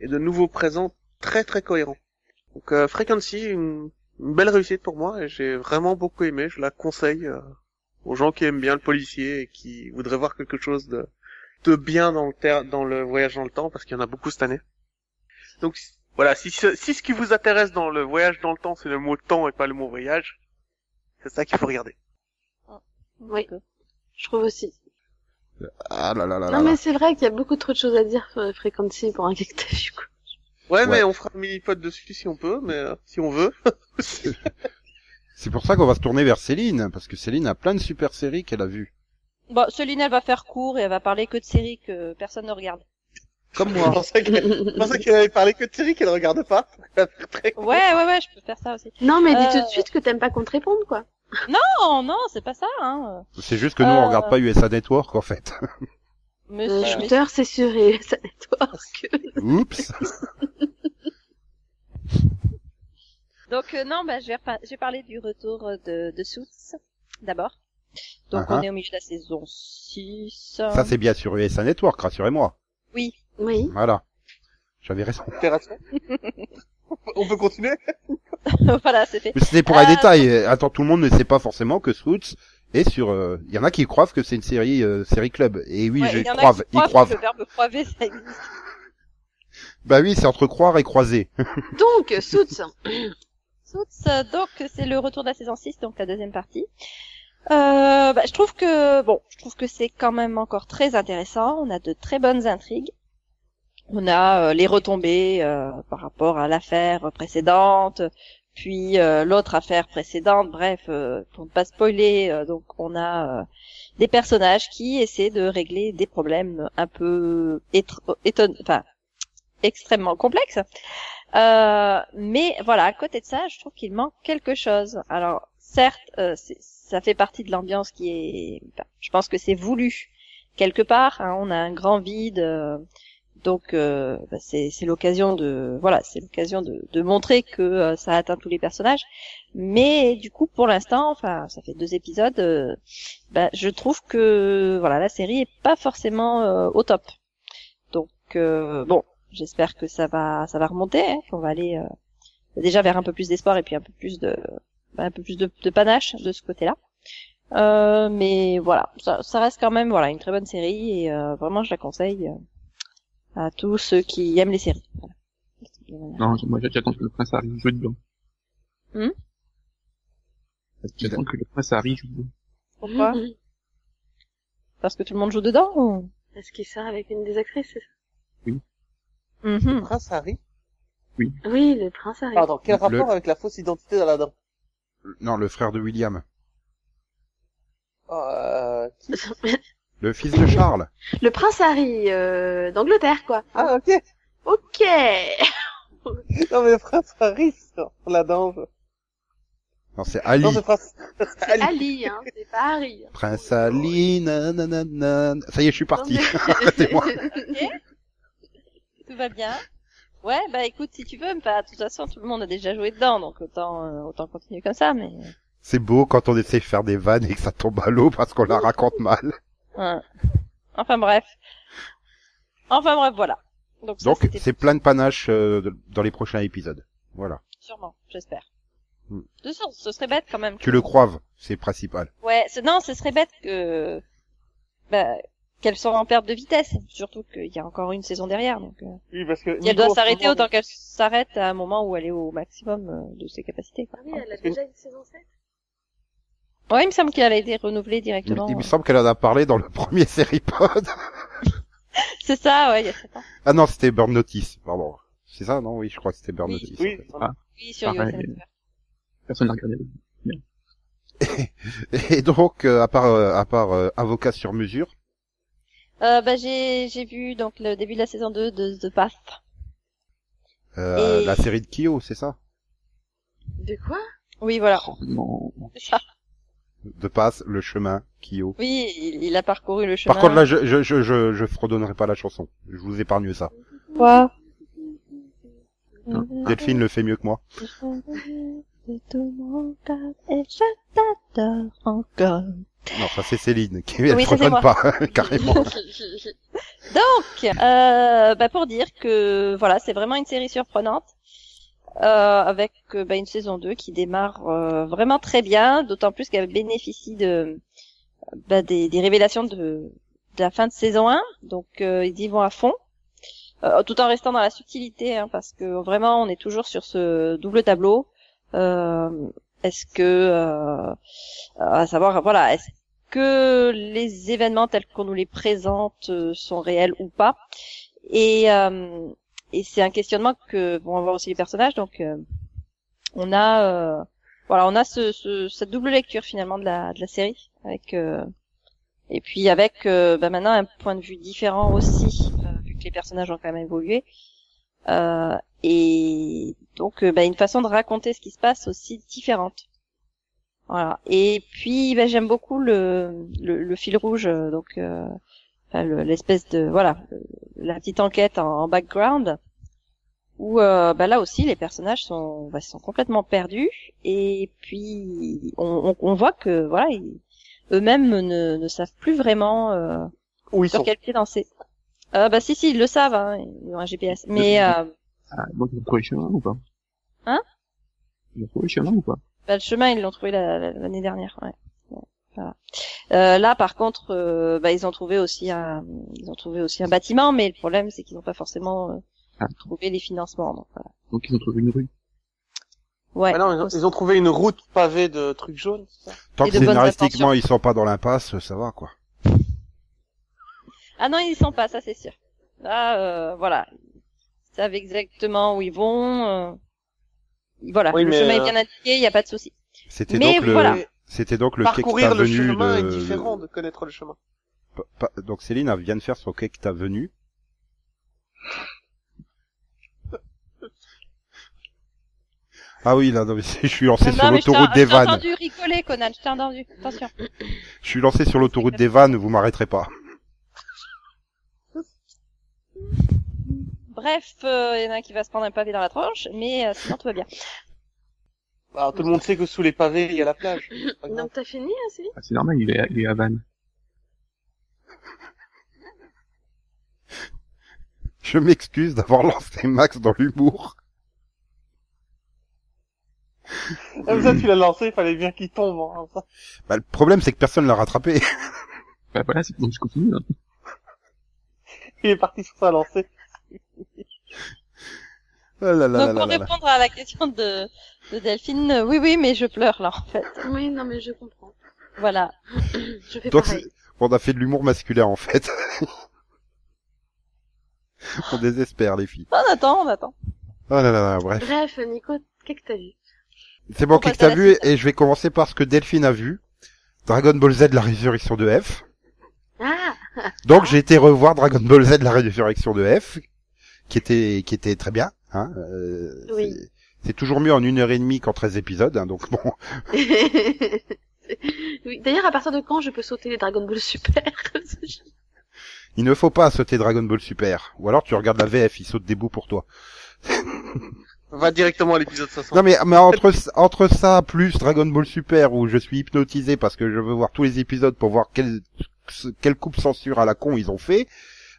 et de nouveaux présents très très cohérents. Donc euh, Frequency, une, une belle réussite pour moi et j'ai vraiment beaucoup aimé. Je la conseille euh, aux gens qui aiment bien le policier et qui voudraient voir quelque chose de, de bien dans le, ter- dans le voyage dans le temps parce qu'il y en a beaucoup cette année. Donc voilà, si, ce- si ce qui vous intéresse dans le voyage dans le temps c'est le mot temps et pas le mot voyage, c'est ça qu'il faut regarder. Oui, je trouve aussi. Ah là là là là. Non mais là. c'est vrai qu'il y a beaucoup trop de choses à dire sur Frequency pour un vu quoi. Ouais, Ouais. mais on fera un mini-pod dessus si on peut, mais euh, si on veut. C'est pour ça qu'on va se tourner vers Céline, parce que Céline a plein de super séries qu'elle a vues. Bon, Céline, elle va faire court et elle va parler que de séries que personne ne regarde. Comme Je moi. pensais qu'elle je pensais qu'elle avait parlé que de séries qu'elle regarde pas. Elle va faire très court. Ouais, ouais, ouais, je peux faire ça aussi. Non mais dis Euh. tout de suite que t'aimes pas qu'on te réponde quoi. Non, non, c'est pas ça, hein. C'est juste que nous, Euh. on regarde pas USA Network, en fait. Monsieur, shooter c'est sur sa network. Oups. Donc euh, non, bah, je vais, vais parler du retour euh, de, de Suits d'abord. Donc Uh-huh. on est au milieu de la saison 6. Ça, c'est bien sur USA Network, rassurez-moi. Oui. Oui. Voilà. J'avais raison. On peut continuer voilà, c'est fait. Mais c'était pour un Euh, détail. Attends, tout le monde ne sait pas forcément que Suits est sur... euh, Il y en a qui croient que c'est une série série série club. Et oui, Ouais, je qui ils que Le verbe croiver, ça existe. Bah oui, c'est entre croire et croiser. Donc Suits. Donc c'est le retour de la saison 6, donc la deuxième partie. Euh, bah, je trouve que bon, je trouve que c'est quand même encore très intéressant. On a de très bonnes intrigues. On a euh, les retombées euh, par rapport à l'affaire précédente, puis euh, l'autre affaire précédente. Bref, euh, pour ne pas spoiler, donc on a des personnages qui essaient de régler des problèmes un peu étr- éton- enfin extrêmement complexes. Euh, mais voilà, à côté de ça, je trouve qu'il manque quelque chose. Alors, certes, euh, ça fait partie de l'ambiance qui est... je pense que c'est voulu quelque part. hein, on a un grand vide, euh, donc euh, bah, c'est l'occasion de voilà, c'est l'occasion de, de montrer que euh, ça atteint tous les personnages. Mais du coup, pour l'instant, enfin, ça fait deux épisodes. euh, bah, je trouve que voilà, la série est pas forcément au top. Donc euh, bon, j'espère que ça va ça va remonter, hein, qu'on va aller euh, déjà vers un peu plus d'espoir et puis un peu plus de un peu plus de, de panache de ce côté-là. Euh, mais voilà, ça, ça reste quand même voilà une très bonne série et euh, vraiment je la conseille euh, à tous ceux qui aiment les séries. Voilà. Non, moi j'attends que le prince arrive jouer dedans. Hmm? J'attends que le prince arrive joue dedans. Pourquoi? Parce que tout le monde joue dedans ou? Est-ce qu'il sort avec une des actrices c'est ça? Mhm. Prince Harry. Oui, le prince arrive. Pardon, quel Le- rapport avec la fausse identité d'Aladin Non, le frère de William. euh... Le fils de Charles. le prince Harry euh, d'Angleterre quoi. Ah, ok. Ok. Non, mais Prince Harry, c'est Aladin. je- Non, c'est Ali. Non, c'est Prince... Ali, hein, c'est pas Harry. Prince Ali, nananana. Ça y est, je suis parti. Non, mais- Arrêtez-moi. Tout va bien. Ouais, bah écoute, si tu veux, bah, de toute façon, tout le monde a déjà joué dedans, donc autant, euh, autant continuer comme ça, mais... C'est beau quand on essaie de faire des vannes et que ça tombe à l'eau parce qu'on la raconte mal. Ouais. Enfin bref. Enfin bref, voilà. Donc, ça, Donc c'est plein de panache euh, de- dans les prochains épisodes. Voilà. sûrement, j'espère. Hmm. De toute façon, ce serait bête quand même. Tu le croives, c'est le principal. Ouais, non, ce serait bête que, bah, qu'elle soit en perte de vitesse. Surtout qu'il y a encore une saison derrière, donc, euh, Oui, parce que si elle doit s'arrêter, autant qu'elle s'arrête à un moment où elle est au maximum euh, de ses capacités, quoi. Ah oui, elle a déjà une saison 7 Ouais, il me semble qu'elle a été renouvelée directement. il me semble qu'elle en a parlé dans le premier Seripod. C'est ça, ouais, il y a sept ans. ah non, c'était Burn Notice, pardon. C'est ça, non? Oui, je crois que c'était Burn Oui. Notice. Oui, en fait. Oui, sur Pareil. USM. Personne n'a regardé. Et donc, euh, à part, euh, à part euh, Avocat sur mesure, Euh, bah, j'ai, j'ai vu, donc, le début de la saison 2 de The Path. euh, Et- la série de Kyo, c'est ça? De quoi? Oui, voilà. Oh, non. Ça. De passe, le chemin, Kyo. Oui, il, il a parcouru le chemin. Par contre, là, je, je, je, je, je fredonnerai pas la chanson. Je vous épargne ça. Quoi? Delphine le fait mieux que moi. De tout mon cœur et je t'adore encore. Non, ça c'est Céline, qui elle Oui, moi. pas, carrément. Donc, euh, bah pour dire que voilà, c'est vraiment une série surprenante. Euh, avec euh, bah, une saison 2 qui démarre euh, vraiment très bien, d'autant plus qu'elle bénéficie de bah, des, des révélations de, de la fin de saison 1, donc euh, ils y vont à fond, Euh, tout en restant dans la subtilité, hein, parce que vraiment on est toujours sur ce double tableau. Euh, est-ce que, euh, à savoir, voilà, est-ce que les événements tels qu'on nous les présente euh, sont réels ou pas? Et euh, et c'est un questionnement que vont avoir aussi les personnages. Donc euh, on a euh, voilà on a ce, ce- cette double lecture finalement de la de la série avec euh, et puis avec euh, bah, maintenant un point de vue différent aussi euh, vu que les personnages ont quand même évolué. Euh, et donc euh, bah, une façon de raconter ce qui se passe aussi différente voilà. Et puis, bah, j'aime beaucoup le, le, le fil rouge, euh, donc euh, enfin, l'espèce de voilà, euh, la petite enquête en, en background, où euh, bah, là aussi les personnages sont bah, sont complètement perdus, et puis on, on, on voit que voilà, eux-mêmes ne, ne savent plus vraiment euh, Où ils sur sont quel pied danser. Euh, bah si si, ils le savent, hein, ils ont un GPS. Mais euh, Ah, donc ils ont trouvé le chemin ou pas Hein Ils ont trouvé le chemin ou pas Bah, le chemin, ils l'ont trouvé la- la- l'année dernière. Ouais. Voilà. Euh, là, par contre, euh, bah, ils ont trouvé aussi un, ils ont trouvé aussi un bâtiment, mais le problème, c'est qu'ils n'ont pas forcément euh, Ah. trouvé les financements. Donc, voilà. Donc ils ont trouvé une rue. Ouais. Ah non, ils ont, ils ont trouvé une route pavée de trucs jaunes, c'est ça Tant Et que scénaristiquement ils sont pas dans l'impasse, ça va quoi. Ah non, ils y sont pas, ça c'est sûr. Là, euh, voilà, savent exactement où ils vont. euh, Voilà, Oui, le chemin est euh, bien indiqué, il n'y a pas de souci. C'était Mais donc le, voilà. c'était donc le quai que Parcourir t'as le venu chemin de... est différent de connaître le chemin. Pa- pa- Donc Céline vient de faire son quai que t'as venu. Ah oui, là, non, mais je suis lancé Non, sur l'autoroute des je t'ai vannes. entendu rigoler, Conan, je t'ai entendu. Attention. Je suis lancé sur l'autoroute des vannes, vous m'arrêterez pas. Bref, euh, il y en a un qui va se prendre un pavé dans la tranche, mais euh, sinon tout va bien. Alors, tout le monde sait que sous les pavés, il y a la plage. Donc t'as fini, hein, Céline Ah, c'est normal, il est, à- il est à Vannes. Je m'excuse d'avoir lancé Max dans l'humour. Comme ça, tu l'as lancé, il fallait bien qu'il tombe. hein, ça. Bah, le problème c'est que personne l'a rattrapé. Bah voilà, c'est donc je continue. Hein. Il est parti sur sa lancée. Ah là là Donc là pour là là. répondre à la question de, de Delphine, euh, oui oui, mais je pleure là en fait. Oui, non mais je comprends. Voilà. Je fais Donc pareil. on a fait de l'humour masculin en fait. on désespère les filles. On attend, on attend. Oh là là là, bref. Bref, Nico, qu'est-ce que t'as vu? C'est bon, On qu'est-ce que t'as vu suite. et je vais commencer par ce que Delphine a vu. Dragon Ball Z, la résurrection de F. Ah Donc j'ai été revoir Dragon Ball Z, la résurrection de F, qui était qui était très bien. Hein, euh, Oui. c'est- toujours mieux en une heure et demie qu'en 13 épisodes, hein, donc bon. Oui, d'ailleurs, à partir de quand je peux sauter les Dragon Ball Super Il ne faut pas sauter Dragon Ball Super. Ou alors tu regardes la VF, il saute des bouts pour toi. Va directement à l'épisode 60. Non mais, mais entre, entre ça plus Dragon Ball Super où je suis hypnotisé parce que je veux voir tous les épisodes pour voir quelle, quelle coupe censure à la con ils ont fait,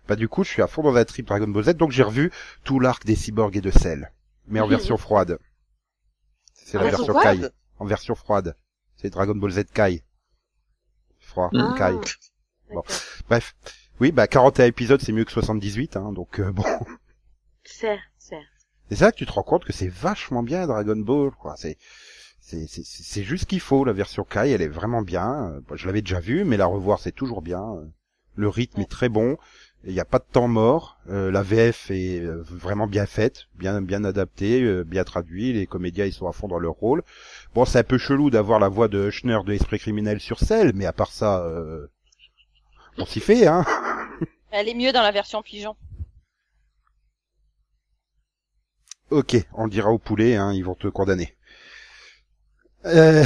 bah du coup je suis à fond dans la trip Dragon Ball Z donc j'ai revu tout l'arc des cyborgs et de Cell. Mais en version froide. C'est la version version Kai. En version froide. C'est Dragon Ball Z Kai. Froid. Ah, Kai. d'accord. Bref. Oui, bah 41 épisodes c'est mieux que 78, hein, donc euh, bon. Certes, certes. C'est ça que tu te rends compte que c'est vachement bien Dragon Ball, quoi. C'est c'est c'est c'est juste ce qu'il faut. La version Kai, elle est vraiment bien. Bon, Je l'avais déjà vue, mais la revoir c'est toujours bien. Le rythme est très bon. Il n'y a pas de temps mort. Euh, la VF est euh, vraiment bien faite, bien bien adaptée, euh, bien traduit. Les comédiens ils sont à fond dans leur rôle. Bon, c'est un peu chelou d'avoir la voix de Schner de Esprit criminel sur celle, mais à part ça, euh, on s'y fait, hein. Elle est mieux dans la version pigeon. Ok, on le dira au poulet, hein, ils vont te condamner. Euh...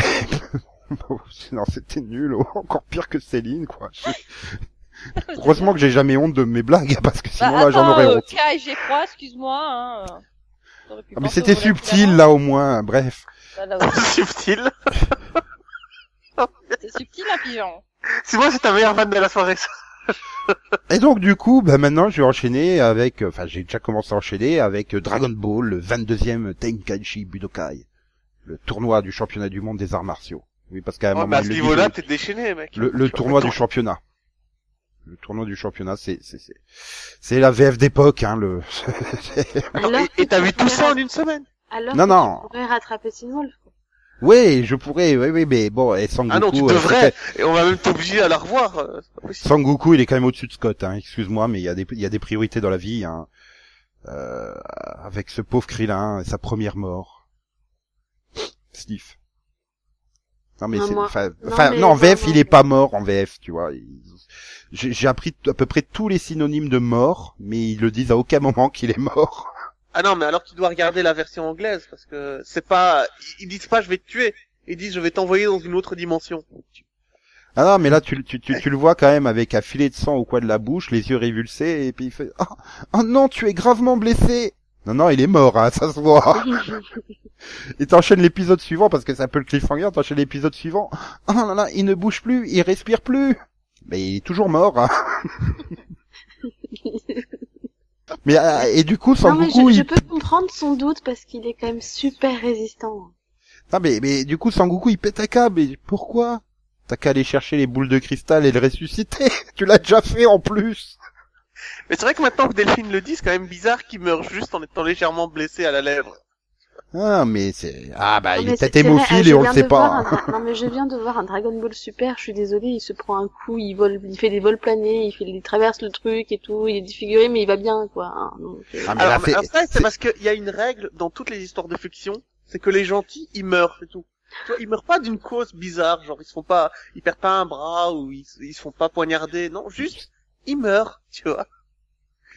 non, c'était nul, encore pire que Céline, quoi. Je- Heureusement que j'ai jamais honte de mes blagues, parce que sinon Bah, là j'en aurais euh, honte. Kai, j'ai froid, excuse-moi. Hein. euh, Ah, mais c'était subtil avant. là au moins, bref. Bah, là aussi, Subtil. C'est subtil un pigeon. C'est moi, c'est ta meilleure vanne de la soirée, ça. Et donc du coup, bah maintenant je vais enchaîner avec, euh, enfin j'ai déjà commencé à enchaîner avec euh, Dragon Ball, le 22e Tenkaichi Budokai, le tournoi du championnat du monde des arts martiaux. Oui, parce qu'à un Ouais, mais moment à ils ce niveau-là, t'es déchaîné, mec. le, le tournoi du championnat. Le tournoi du championnat, c'est c'est c'est c'est la VF d'époque, hein. Le Alors et- t'as tu vu tout pourrais ça en une semaine Alors Non, que non. tu pourrais rattraper Teen Wolf. quoi. ouais, je pourrais, oui, oui, mais bon, et Sangoku, Ah non, tu euh, devrais. c'est Et on va même t'obliger à la revoir. euh. Sangoku, il est quand même au-dessus de Scott, hein. Excuse-moi, mais il y a des il y a des priorités dans la vie, hein. Euh, avec ce pauvre Krillin, et sa première mort. Sniff. Non mais c'est, enfin, non, VF, il est pas mort en VF, tu vois. J'ai appris à peu près tous les synonymes de mort, mais ils le disent à aucun moment qu'il est mort. Ah non, mais alors tu dois regarder la version anglaise parce que c'est pas. Ils disent pas je vais te tuer. Ils disent je vais t'envoyer dans une autre dimension. Ah non, mais là, tu, tu, tu, tu le vois quand même avec un filet de sang au coin de la bouche, les yeux révulsés, et puis il fait, oh, oh non, tu es gravement blessé. Non, non, il est mort, hein, ça se voit. Et t'enchaînes l'épisode suivant, parce que c'est un peu le cliffhanger, t'enchaînes l'épisode suivant. Oh là là, il ne bouge plus, il respire plus. Mais il est toujours mort, hein. Mais, euh, et du coup, non, mais je, Sangoku, je il... peux comprendre son doute parce qu'il est quand même super résistant. Non, mais, mais du coup, Sangoku, il pète un câble, et pourquoi? T'as qu'à aller chercher les boules de cristal et le ressusciter. tu l'as déjà fait, en plus. Mais c'est vrai que maintenant que Delphine le dit, c'est quand même bizarre qu'il meure juste en étant légèrement blessé à la lèvre. Ah, mais c'est... Ah, bah, Non, il est peut-être hémophile et on le sait pas. un Non mais je viens de voir un Dragon Ball Super, je suis désolée, il se prend un coup, il vole, il fait des vols planés, il fait, il traverse le truc et tout, il est défiguré mais il va bien quoi. hein, donc, euh, Ah, mais Alors, c'est- après, c'est- c'est parce qu'il y a une règle dans toutes les histoires de fiction, c'est que les gentils, ils meurent, c'est tout. Tu vois, ils meurent pas d'une cause bizarre, genre ils se font pas, ils perdent pas un bras ou ils, ils se font pas poignarder, non, juste, ils meurent, tu vois.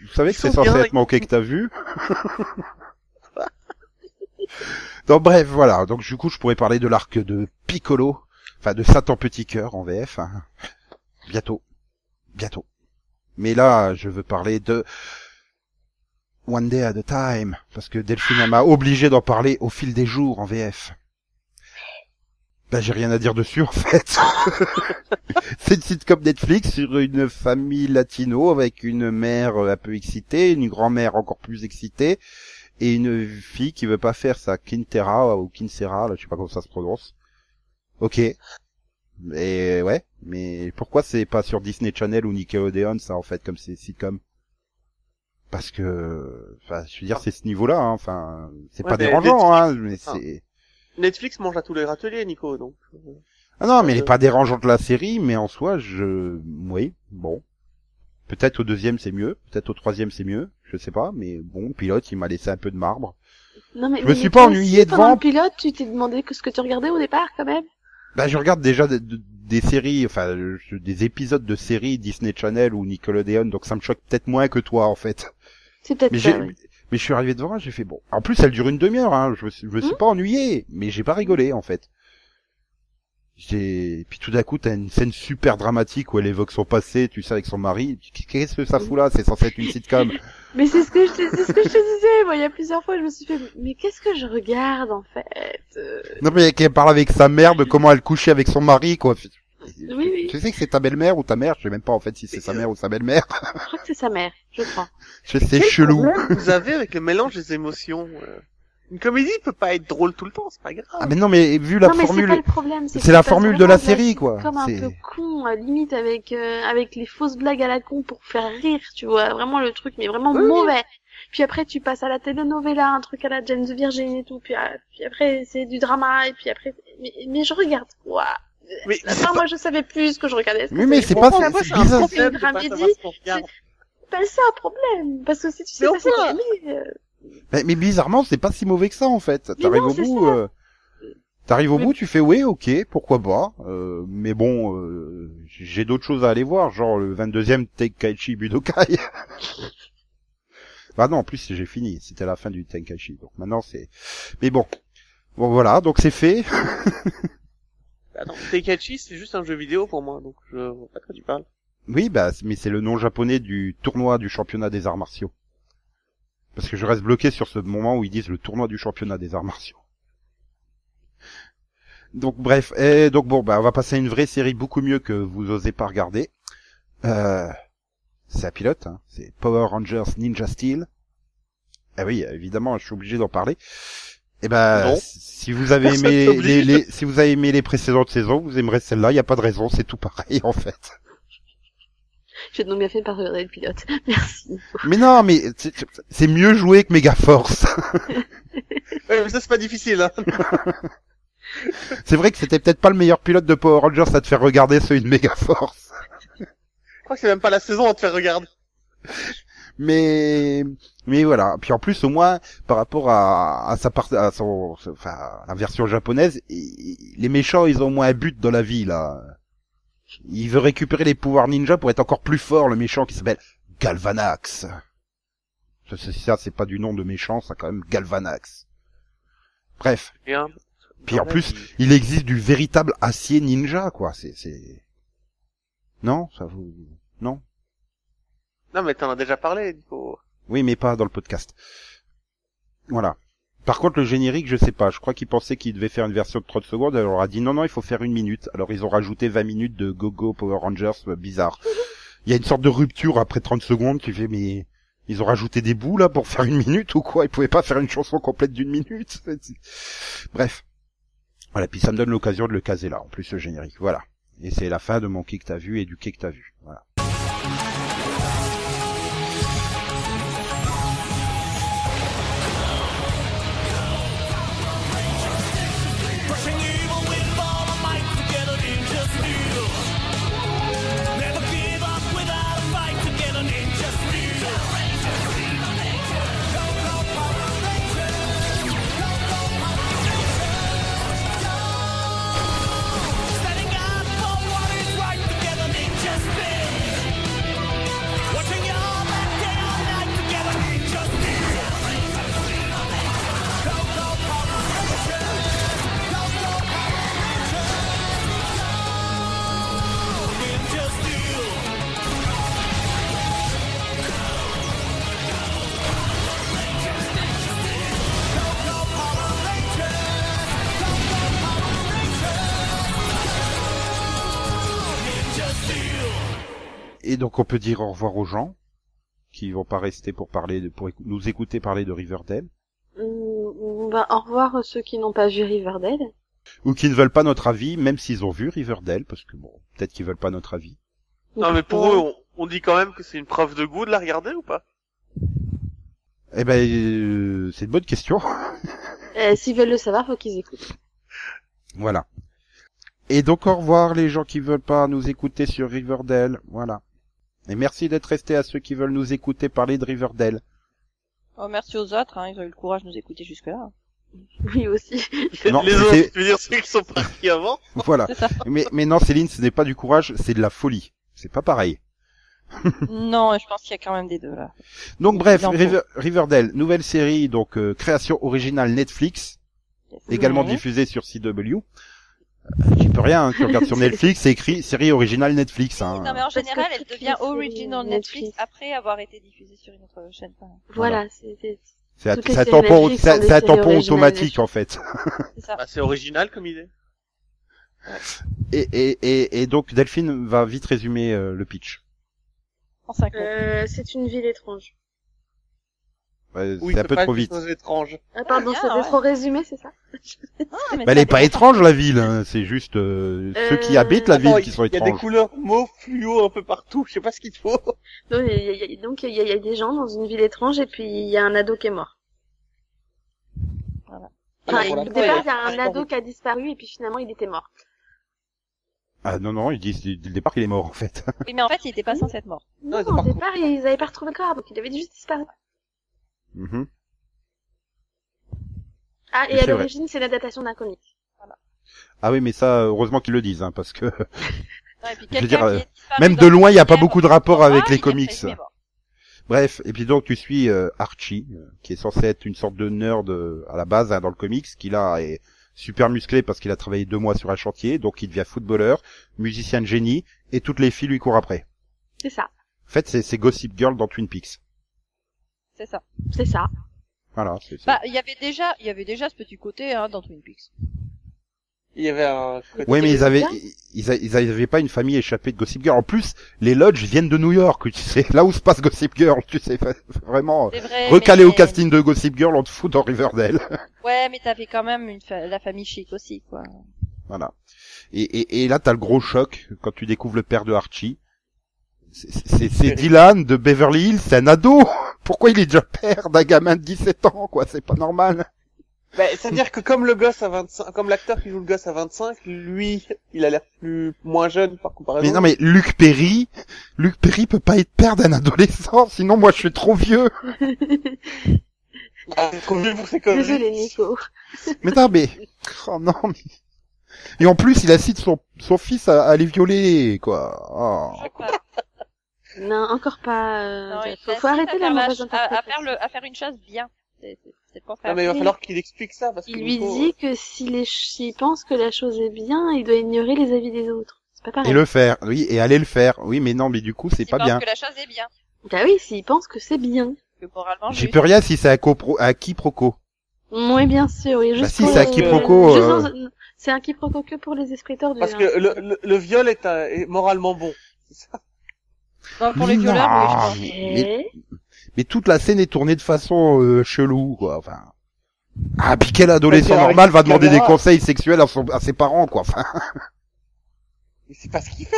Vous savez que c'est censé être manqué que t'as vu Donc bref, voilà. Donc du coup, je pourrais parler de l'arc de Piccolo, enfin de Satan Petit Cœur en VF. hein. Bientôt, bientôt. Mais là, je veux parler de One Day at a Time, parce que Delphine m'a obligé d'en parler au fil des jours en VF. Ben, j'ai rien à dire dessus, en fait. C'est une sitcom Netflix sur une famille latino avec une mère un peu excitée, une grand-mère encore plus excitée, et une fille qui veut pas faire sa quintera ou quincera, là, je sais pas comment ça se prononce. Ok. Et ouais, mais pourquoi c'est pas sur Disney Channel ou Nickelodeon, ça, en fait, comme c'est sitcom? Parce que, enfin, je veux dire, c'est ce niveau-là, hein, enfin, c'est Ouais, pas mais dérangeant, hein, mais Ah. c'est... Netflix mange à tous les râteliers, Nico, donc. euh, Ah non, mais elle est Euh, pas dérangeante la série, mais en soi, je, oui, bon. Peut-être au deuxième c'est mieux, peut-être au troisième c'est mieux, je sais pas, mais bon, pilote il m'a laissé un peu de marbre. Non mais Je me mais suis pas ennuyé Pendant devant. le pilote, tu t'es demandé que ce que tu regardais au départ quand même? Bah je regarde déjà des, séries, enfin des épisodes de séries Disney Channel ou Nickelodeon, donc ça me choque peut-être moins que toi en fait. C'est peut-être Mais ça. oui. Mais je suis arrivé devant, j'ai fait bon. En plus elle dure une demi-heure, hein. Je me je me suis Hmm. pas ennuyé, mais j'ai pas rigolé en fait. J'ai, puis tout d'un coup, t'as une scène super dramatique où elle évoque son passé, tu sais, avec son mari. Qu'est-ce que ça fout là? C'est censé être une sitcom. Mais c'est ce que je te, ce que je te disais. Moi, il y a plusieurs fois, je me suis fait, mais qu'est-ce que je regarde en fait? Euh, Non mais qu'elle parle avec sa mère de comment elle couchait avec son mari, quoi. Oui, oui. Tu sais que c'est ta belle-mère ou ta mère Je sais même pas en fait si c'est sa mère ou sa belle-mère. Je crois que c'est sa mère, je crois. Je sais, Quel chelou. Vous avez avec le mélange des émotions. euh, Une comédie peut pas être drôle tout le temps, c'est pas grave. Ah mais non mais vu la non, c'est formule, pas le problème. c'est la formule de la série, quoi. Comme un C'est- peu con, à limite avec euh, avec les fausses blagues à la con pour faire rire, tu vois. Vraiment le truc, mais vraiment Oui, mauvais. Puis après, tu passes à la telenovela, un truc à la James Virgin et tout. Puis, euh, puis après, c'est du drama. Et puis après, mais, mais je regarde quoi Mais La fin, moi, je savais plus ce que je regardais. Que Oui, mais c'est pas- c'est bizarre. C'est une pas dramédie, c'est un problème. Parce que si tu sais Mais pas enfin. euh, mais, mais bizarrement c'est pas si mauvais que ça en fait. T'arrives au c'est bout, ça. euh, t'arrives au Mais- bout, tu fais oui, ok, pourquoi pas. Euh, mais bon, euh, j'ai d'autres choses à aller voir, genre le 22e Tenkaichi Budokai. bah non, en plus j'ai fini, c'était la fin du Tenkaichi, donc maintenant c'est. Mais bon, bon voilà, donc c'est fait. Attends, c'est juste un jeu vidéo pour moi, donc je vois pas de quoi tu parles. Oui, bah, mais c'est le nom japonais du tournoi du championnat des arts martiaux. Parce que je reste bloqué sur ce moment où ils disent le tournoi du championnat des arts martiaux. Donc bref, donc bon, bah on va passer à une vraie série beaucoup mieux que vous osez pas regarder. Euh, c'est un pilote, hein, c'est Power Rangers Ninja Steel. Ah oui, évidemment, je suis obligé d'en parler. Et ben, Non. si vous avez Personne aimé les, les- si vous avez aimé les précédentes saisons, vous aimerez celle-là. Il y a pas de raison, c'est tout pareil en fait. j'ai donc bien fait de pas regarder le pilote. Merci. Mais non, mais c'est- mieux joué que Megaforce. Ouais, mais ça c'est pas difficile, hein. c'est vrai que c'était peut-être pas le meilleur pilote de Power Rangers à te faire regarder celui de Megaforce. Je crois que c'est même pas la saison à te faire regarder. Mais mais voilà. Puis en plus au moins par rapport à, à sa part, à son, enfin à la version japonaise, les méchants ils ont au moins un but dans la vie là. Il veut récupérer les pouvoirs ninja pour être encore plus fort le méchant qui s'appelle Galvanax. Ça, c'est- ça c'est pas du nom de méchant, ça quand même Galvanax. Bref. Un- Puis en plus, qui- il existe du véritable acier ninja, quoi. C'est, c'est... Non, ça vous... Non? Non mais t'en as déjà parlé, Nico. Oui, mais pas dans le podcast. Voilà. Par contre, le générique, je sais pas. Je crois qu'ils pensaient qu'ils devaient faire une version de 30 secondes. Alors, on a dit non, non, il faut faire une minute. Alors, ils ont rajouté 20 minutes de Go-Go Power Rangers. euh, Bizarre. Il y a une sorte de rupture après 30 secondes. Tu fais, mais... Ils ont rajouté des bouts, là, pour faire une minute ou quoi? Ils pouvaient pas faire une chanson complète d'une minute Bref. Voilà, puis ça me donne l'occasion de le caser là, en plus, le générique. Voilà. Et c'est la fin de mon kick t'as vu et du kick t'as vu. Voilà. Et donc on peut dire au revoir aux gens qui vont pas rester pour parler de, pour écou- nous écouter parler de Riverdale Hum, bah, au revoir ceux qui n'ont pas vu Riverdale. ou qui ne veulent pas notre avis même s'ils ont vu Riverdale parce que bon peut-être qu'ils veulent pas notre avis. Non mais pour eux, on, on dit quand même que c'est une preuve de goût de la regarder ou pas? Eh ben euh, c'est une bonne question. Euh, S'ils veulent le savoir, faut qu'ils écoutent. voilà. Et donc au revoir les gens qui veulent pas nous écouter sur Riverdale. Voilà. Et merci d'être restés à ceux qui veulent nous écouter parler de Riverdale. Oh, merci aux autres, hein, ils ont eu le courage de nous écouter jusque-là. Oui aussi. Non, Les autres, tu veux dire ceux qui sont partis avant Voilà. Mais, mais non Céline, ce n'est pas du courage, c'est de la folie. C'est pas pareil. non, je pense qu'il y a quand même des deux là. Donc bref. River- Riverdale, nouvelle série, donc euh, création originale Netflix, également diffusée sur CW. J'y peux rien, hein, tu regardes sur Netflix, c'est écrit série originale Netflix. Hein. Non, mais en général, elle devient original Netflix, Netflix. après avoir été diffusée sur une autre chaîne. Enfin, Voilà, c'est c'est- un- tampon, c'est un automatique Netflix. en fait. c'est ça. Bah, c'est original comme idée. Et, et, et, et donc Delphine va vite résumer euh, le pitch. En 5 euh, c'est une ville étrange. Ouais, Oui, c'est un peu pas trop vite. étrange. Ah pardon, bien, c'était ouais. trop résumé, c'est ça Bah, elle est pas étrange la ville, hein. c'est juste euh, ceux qui Euh, habitent la ville qui sont il y a des étranges. couleurs mauve fluo un peu partout, je sais pas ce qu'il faut. Donc il y, a- y y, y des gens dans une ville étrange et puis il y a un ado qui est mort. Voilà. Enfin, au départ, il y a un ado qui a disparu et puis finalement il était mort. Ah non non, ils disent dès le départ qu'il est mort en fait. Oui, mais en fait, il était pas censé être mort. Non, ont au départ, ils avaient pas retrouvé le corps, donc il avait juste disparu. Mhm. Ah, et à l'origine, c'est l'adaptation d'un comic. Ah oui, mais ça heureusement qu'ils le disent, hein, parce que puis Je veux dire, euh, même de loin, il y a pas beaucoup de rapport avec les comics. Bref, et puis donc tu suis euh, Archie, euh, qui est censé être une sorte de nerd euh, à la base hein, dans le comics, qui là est super musclé parce qu'il a travaillé deux mois sur un chantier, donc il devient footballeur, musicien de génie, et toutes les filles lui courent après. C'est ça. En fait, c'est Gossip Girl dans Twin Peaks. C'est ça. C'est ça. Voilà. c'est- c'est- Bah, il y avait déjà, il y avait déjà ce petit côté, hein, dans Twin Peaks. Il y avait un côté- Ouais, mais ils avaient, ils, a- ils avaient pas une famille échappée de Gossip Girl. En plus, les lodges viennent de New York, tu sais, là où se passe Gossip Girl, tu sais, vraiment. Vrai. Recalé mais- au casting de Gossip Girl, on te fout dans Riverdale. Ouais, mais t'avais quand même une fa- la famille chic aussi, quoi. Voilà. Et, et, et là, t'as le gros choc quand tu découvres le père de Archie. C'est- C'est c'est Dylan de Beverly Hills, c'est un ado. Pourquoi il est déjà père d'un gamin de 17 ans, quoi? C'est pas normal. Bah, c'est-à-dire que comme le gosse à 25, comme l'acteur qui joue le gosse à 25, lui, il a l'air plus, moins jeune par comparaison. Mais non, mais Luc Perry, Luc Perry peut pas être père d'un adolescent, sinon moi je suis trop vieux. Ah, trop vieux pour ces conneries. Désolé, Nico. Mais non, mais oh non. mais- Et en plus, il incite son son fils à, à les violer, quoi. Oh. Non, encore pas. euh, Non, il faut, faut arrêter à la faire mauvaise à, à faire le, à faire une chose bien. C'est c'est- c'est. Non, mais il va falloir qu'il explique ça, parce que Il lui Nico, dit que s'il s'il pense que la chose est bien, il doit ignorer les avis des autres. C'est pas pareil. Et le faire, oui, et aller le faire. Oui, mais non, mais du coup, c'est S'il pas pense bien. que la chose est bien. Bah oui, s'il pense que c'est bien. Que J'y peux rien si c'est un, copro- un quiproquo. Oui, bien sûr, oui. Juste Bah si, pour c'est le- quiproquo, euh. dans- C'est un quiproquo que pour les esprits tordus. parce hein. que le, le, le viol est, un- est moralement bon. C'est ça Non, pour les Non, violeurs, oui, je pense. mais, toute la scène est tournée de façon euh, chelou, quoi. Enfin. Ah, puis quel adolescent normal va demander des conseils sexuels à, son, à ses parents, quoi. Enfin. Mais c'est pas ce qu'il fait.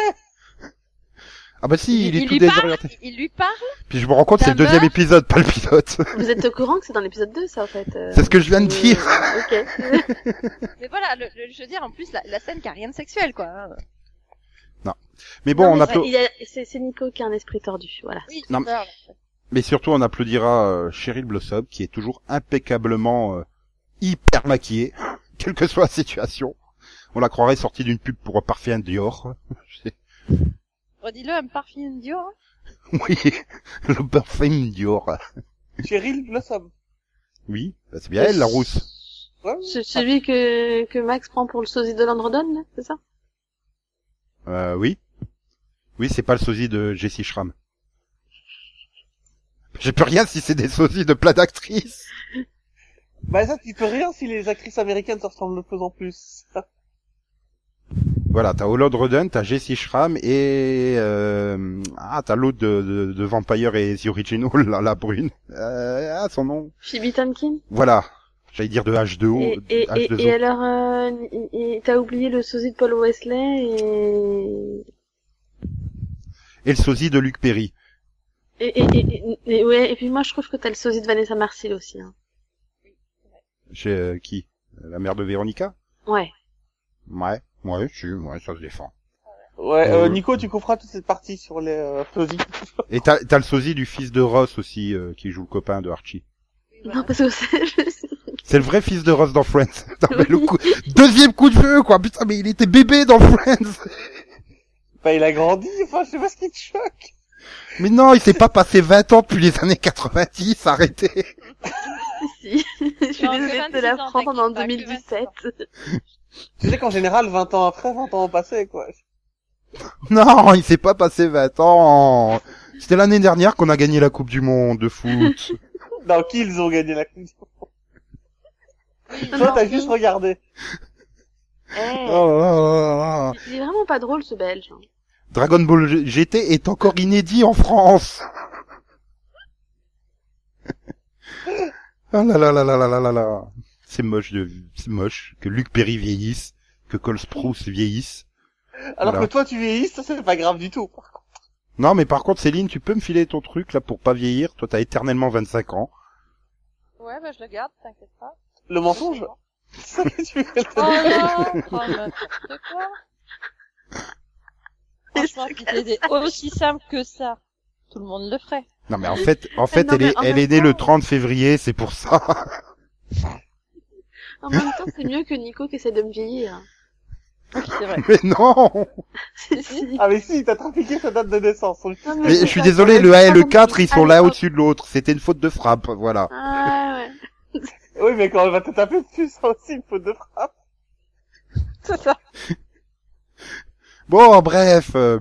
Ah bah si, il, est il tout parle, désorienté. il lui parle. Puis je me rends compte, c'est le deuxième épisode, pas le pilote. Vous êtes au courant que c'est dans l'épisode 2, ça, en fait. euh, C'est ce que je viens de euh, dire. ok. Mais voilà, le, le- je veux dire, en plus, la, la scène qui a rien de sexuel, quoi. Hein. Mais bon, Non, on applaudit. il y a- C'est c'est Nico qui a un esprit tordu, voilà. Oui, Non. Mais surtout, on applaudira euh, Cheryl Blossom, qui est toujours impeccablement euh, hyper maquillée, quelle que soit la situation. On la croirait sortie d'une pub pour un parfum Dior. Redis-le, un parfum Dior. hein. oui, le parfum Dior. Cheryl Blossom. Oui, bah, c'est bien elle, la rousse. Ouais, C'est celui que, que Max prend pour le sosie de Landrodon, là, c'est ça? Euh, oui. Oui, c'est pas le sosie de Jessie Schramm. J'ai plus rien si c'est des sosies de plein d'actrices. Bah ça, tu peux rien si les actrices américaines se ressemblent de plus en plus. Voilà, t'as Holland Rodden, t'as Jessie Schramm et euh, ah t'as l'autre de, de, de Vampire et The Original, la, la brune. Euh, ah son nom. Phoebe Tonkin Voilà. J'allais dire de H2O. Et, et, et, H2O. et alors, euh, t'as oublié le sosie de Paul Wesley et... Et le sosie de Luc Perry. Et, et, et, et- et- ouais, et puis moi je trouve que t'as le sosie de Vanessa Marcil aussi. Hein. Chez euh, qui? La mère de Véronica? Ouais. Ouais. Ouais, si, ouais, ça se défend. Ouais, euh, Euh, Nico, tu couperas toute cette partie sur les euh, sosies. Et t'as t'as le sosie du fils de Ross aussi, euh, qui joue le copain de Archie. Non, parce que c'est... C'est le vrai fils de Ross dans Friends. Non, mais le coup... Deuxième coup de feu, quoi. Putain, mais il était bébé dans Friends. Bah, il a grandi, enfin, je sais pas ce qui te choque. Mais non, il s'est pas passé 20 ans depuis les années 90, arrêtez. si. Je suis désolée de te 26 ans, l'apprendre en t'inquiète pas, que 2017. Tu sais qu'en général, 20 ans après, 20 ans ont passé, quoi. Non, il s'est pas passé 20 ans. C'était l'année dernière qu'on a gagné la Coupe du Monde de foot. Dans qui ils ont gagné la coupe du Monde? Toi, t'as juste regardé. Hey. Il est vraiment pas drôle ce belge. Dragon Ball GT est encore inédit en France. ah là là là là là là là C'est moche de, c'est moche que Luc Perry vieillisse, que Cole Sprouse vieillisse. Alors que toi tu vieillisses, ça c'est pas grave du tout. Par contre. Non mais par contre Céline, tu peux me filer ton truc là pour pas vieillir. Toi t'as éternellement 25 ans. Ouais bah je le garde, t'inquiète pas. Le mensonge? C'est ça que tu veux Oh non, oh n'importe quoi. Franchement, si c'était aussi simple que ça, tout le monde le ferait. Non, mais en fait, en fait, non, elle est, en elle est née le temps- 30 février, c'est pour ça. En même temps, c'est mieux que Nico qui essaie de me vieillir. Vrai. mais non! Si, si. Ah mais si, t'as trafiqué sa date de naissance. Non, Mais je suis désolé, le 1 et le comme 4, si- ils sont là au-dessus de l'autre. C'était une faute de frappe, voilà. Ah ouais. Oui, mais quand elle va te taper dessus, ça aussi une faute de frappe. C'est ça. Bon, bref. euh,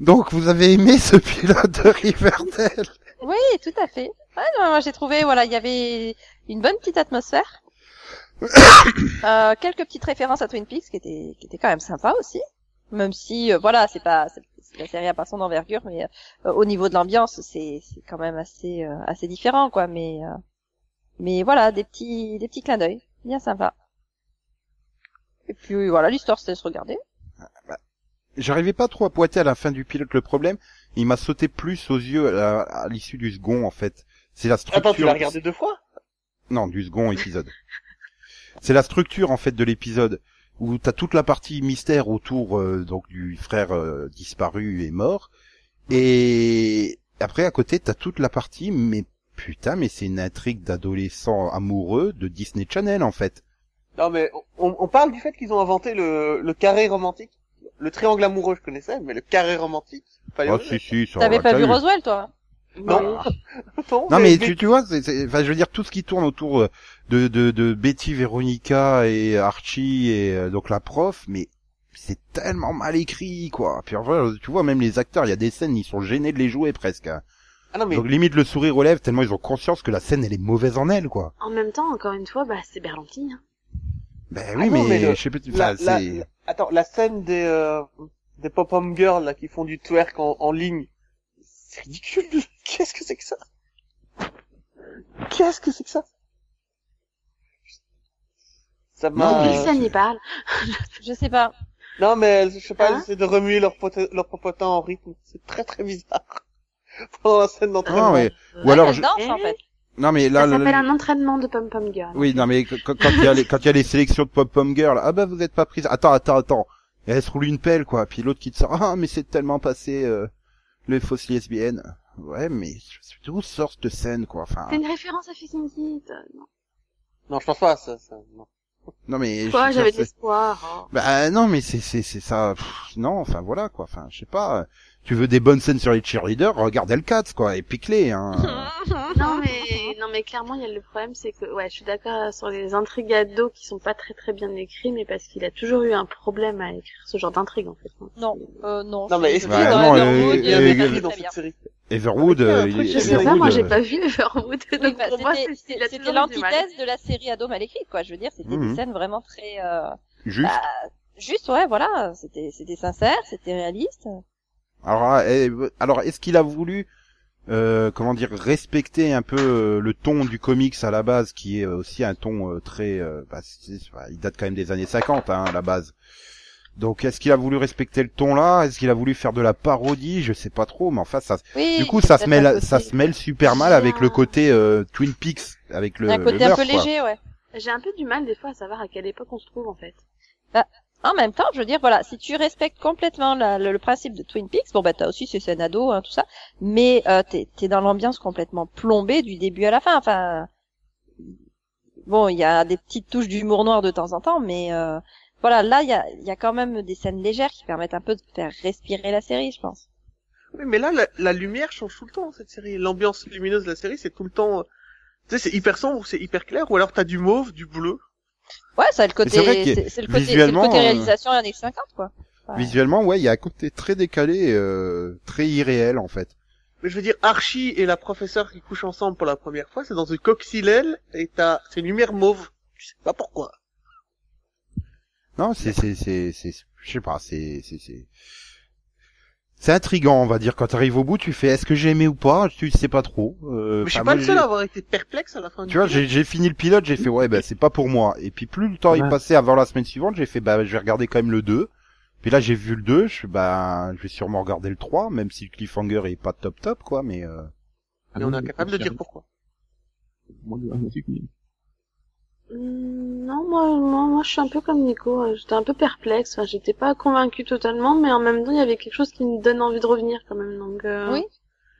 donc, vous avez aimé ce pilote de Riverdale Oui, tout à fait. Ouais, non, moi j'ai trouvé, voilà, il y avait une bonne petite atmosphère. Euh, quelques petites références à Twin Peaks qui étaient, qui étaient quand même sympas aussi. Même si, euh, voilà, c'est pas, c'est, c'est- la série a pas son envergure, mais euh, au niveau de l'ambiance, c'est, c'est quand même assez, euh, assez différent, quoi. Mais, euh, mais voilà, des petits, des petits clins d'œil, bien sympa. Et puis voilà, l'histoire c'est se regarder. J'arrivais pas trop à pointer à la fin du pilote le problème. Il m'a sauté plus aux yeux à l'issue du second, en fait. C'est la structure. Attends, tu l'as regardé deux fois? Non, du second épisode. C'est la structure en fait de l'épisode où t'as toute la partie mystère autour euh, donc du frère euh, disparu et mort et après à côté t'as toute la partie mais putain mais c'est une intrigue d'adolescents amoureux de Disney Channel en fait. Non mais on, on parle du fait qu'ils ont inventé le, le carré romantique. Le triangle amoureux, je connaissais, mais le carré romantique. Ah si si ça T'avais pas vu. Roswell, toi Non. non, Non mais, tu, tu vois, c'est, c'est- enfin je veux dire tout ce qui tourne autour euh, de, de, de Betty, Véronica et Archie et euh, donc la prof, mais c'est tellement mal écrit quoi. Puis enfin, tu vois même les acteurs, il y a des scènes ils sont gênés de les jouer presque. Ah non mais Donc limite le sourire aux lèvres tellement ils ont conscience que la scène elle est mauvaise en elle quoi. En même temps, encore une fois, bah c'est Berlanti. Hein. Ben Ah oui non, mais, le- je sais pas, la, enfin, la- c'est la- attends, la scène des euh, des pop-up girls là qui font du twerk en, en ligne, c'est ridicule. Qu'est-ce que c'est que ça? Qu'est-ce que c'est que ça? Ça Non, m'a. ça n'y parle? Je sais pas. Non mais je sais pas, Hein elles essaient de remuer leur, pote- leur popotin en rythme. C'est très très bizarre. Pendant la scène d'entraînement. non mais ou Ouais, alors elle je- danse, en fait. non mais là Ça s'appelle là- un entraînement de pom pom girl. oui non mais quand quand il y a les quand il y a les sélections de pop pom girl ah bah vous êtes pas prise attends attends attends et elle se roule une pelle quoi puis l'autre qui te sort ah mais c'est tellement passé euh, les fausses lesbiennes ouais mais d'où sort cette scène quoi enfin C'est une référence à Fishing Kit. Non. Non, je pense pas ça. ça non. non mais je Quoi, j'avais de l'espoir. oh. bah non mais c'est c'est c'est ça pff, non enfin voilà quoi enfin je sais pas tu veux des bonnes scènes sur les cheerleaders regarde Hellcats quoi et pique-les hein Non mais non mais clairement il y a le problème c'est que ouais je suis d'accord sur les intrigues ados qui sont pas très très bien écrits mais parce qu'il a toujours eu un problème à écrire ce genre d'intrigue en fait. Non, euh, non. Non, mais est-ce euh, Everwood, il y a euh, des euh, filles dans cette série Everwood euh, un il- pas moi Everwood, j'ai euh, pas vu Everwood Oui, donc bah, pour moi c'était- l'antithèse de la série ado mal écrite, quoi. Je veux dire, c'était Mhm. des scènes vraiment très, euh, juste juste, ouais, voilà. C'était, c'était sincère, c'était réaliste. Alors, eh, alors est-ce qu'il a voulu, euh, comment dire, respecter un peu euh, le ton du comics à la base, qui est aussi un ton euh, très, euh, bah, bah, il date quand même des années 50 hein, à la base. Donc, est-ce qu'il a voulu respecter le ton là? Est-ce qu'il a voulu faire de la parodie? Je sais pas trop, mais enfin, ça, Oui. du coup, ça se mêle, ça se mêle super mal avec le côté euh, Twin Peaks, avec le, un le côté un peu quoi. léger, ouais. J'ai un peu du mal des fois à savoir à quelle époque on se trouve en fait. En même temps, je veux dire, voilà, si tu respectes complètement le, principe de Twin Peaks, bon bah t'as aussi ces scènes ados, hein, tout ça, mais euh, t'es t'es dans l'ambiance complètement plombée du début à la fin. Enfin, bon, il y a des petites touches d'humour noir de temps en temps, mais euh, voilà, là il y a, y a quand même des scènes légères qui permettent un peu de faire respirer la série, je pense. Oui, mais là, la, la lumière change tout le temps, cette série. L'ambiance lumineuse de la série, c'est tout le temps, tu sais, c'est hyper sombre c'est hyper clair, ou alors t'as du mauve, du bleu. Ouais, ça a le côté, c'est le côté, c'est le visuellement, côté euh, réalisation années 50, quoi. Visuellement, ouais, il y a un côté très décalé, euh, très irréel en fait. Mais je veux dire, Archie et la professeure qui couchent ensemble pour la première fois, c'est dans une coccinelle et t'as, c'est une lumière mauve. Je sais pas pourquoi. Non, c'est c'est c'est c'est je sais pas, c'est c'est c'est c'est intriguant, on va dire. Quand t'arrives au bout, tu fais est-ce que j'ai aimé ou pas? Tu sais pas trop. Euh, Mais je suis pas moi, le seul à avoir été perplexe à la fin du Tu vois, j'ai j'ai fini le pilote, j'ai fait ouais, bah c'est pas pour moi. Et puis plus le temps est passé avant la semaine suivante, j'ai fait bah je vais regarder quand même le 2. Puis là j'ai vu le 2, je fais bah je vais sûrement regarder le 3, même si le cliffhanger est pas top top quoi, mais euh... Et on est incapable de dire pourquoi. Moi, le- un truc, mais- Hum, Non, moi, moi, moi, je suis un peu comme Nico. euh, J'étais un peu perplexe. Enfin, j'étais pas convaincue totalement, mais en même temps, il y avait quelque chose qui me donne envie de revenir quand même. Donc, euh, Oui.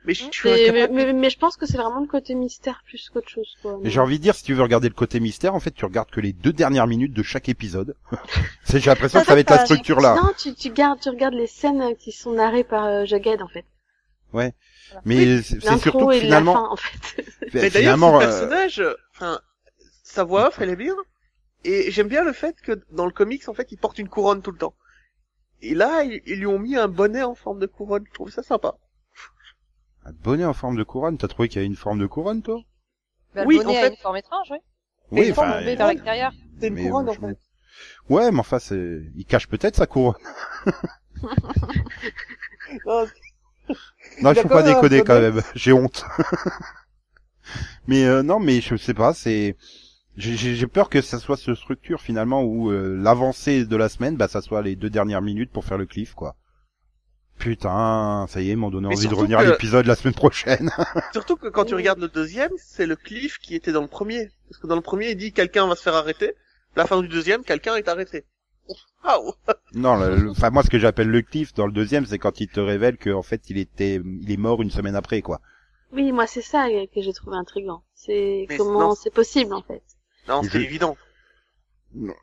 Mais je, suis mais, incapable. mais, mais je pense que c'est vraiment le côté mystère plus qu'autre chose, quoi. Et j'ai envie de dire, si tu veux regarder le côté mystère, en fait, tu regardes que les deux dernières minutes de chaque épisode. C'est- j'ai l'impression que ça va être la structure là. Non, tu, tu gardes, tu regardes les scènes qui sont narrées par euh, Jughead, en fait. Mais c'est surtout finalement, la fin, en fait. Mais d'ailleurs, finalement, ce euh, personnage, euh, enfin, sa voix off, elle est bien. Et j'aime bien le fait que dans le comics, en fait, il porte une couronne tout le temps. Et là, ils, ils lui ont mis un bonnet en forme de couronne. Je trouve ça sympa. un bonnet en forme de couronne, t'as trouvé qu'il y avait une forme de couronne, toi? Bah, Oui, le bonnet en a fait- une forme étrange, oui. Mais Oui, enfin, Vers l'extérieur. C'est une Mais, couronne, en fait. ouais, mais enfin, c'est, il cache peut-être sa couronne. Non, Non, Il a faut pas déconner quand même. J'ai honte. mais euh, non, mais je sais pas. C'est j'ai peur que ça soit ce structure finalement où euh, l'avancée de la semaine, bah ça soit les deux dernières minutes pour faire le cliff quoi. Putain, ça y est, ils m'ont donné envie de revenir à l'épisode la semaine prochaine. Surtout que quand tu regardes le deuxième, c'est le cliff qui était dans le premier. Parce que dans le premier, il dit quelqu'un va se faire arrêter. La fin du deuxième, quelqu'un est arrêté. Waouh non, le- le- enfin moi ce que j'appelle le cliff dans le deuxième, c'est quand il te révèle que en fait il était, il est mort une semaine après quoi. Oui, moi, c'est ça que j'ai trouvé intriguant. C'est comment c'est possible, en fait. Non, Je- c'est évident.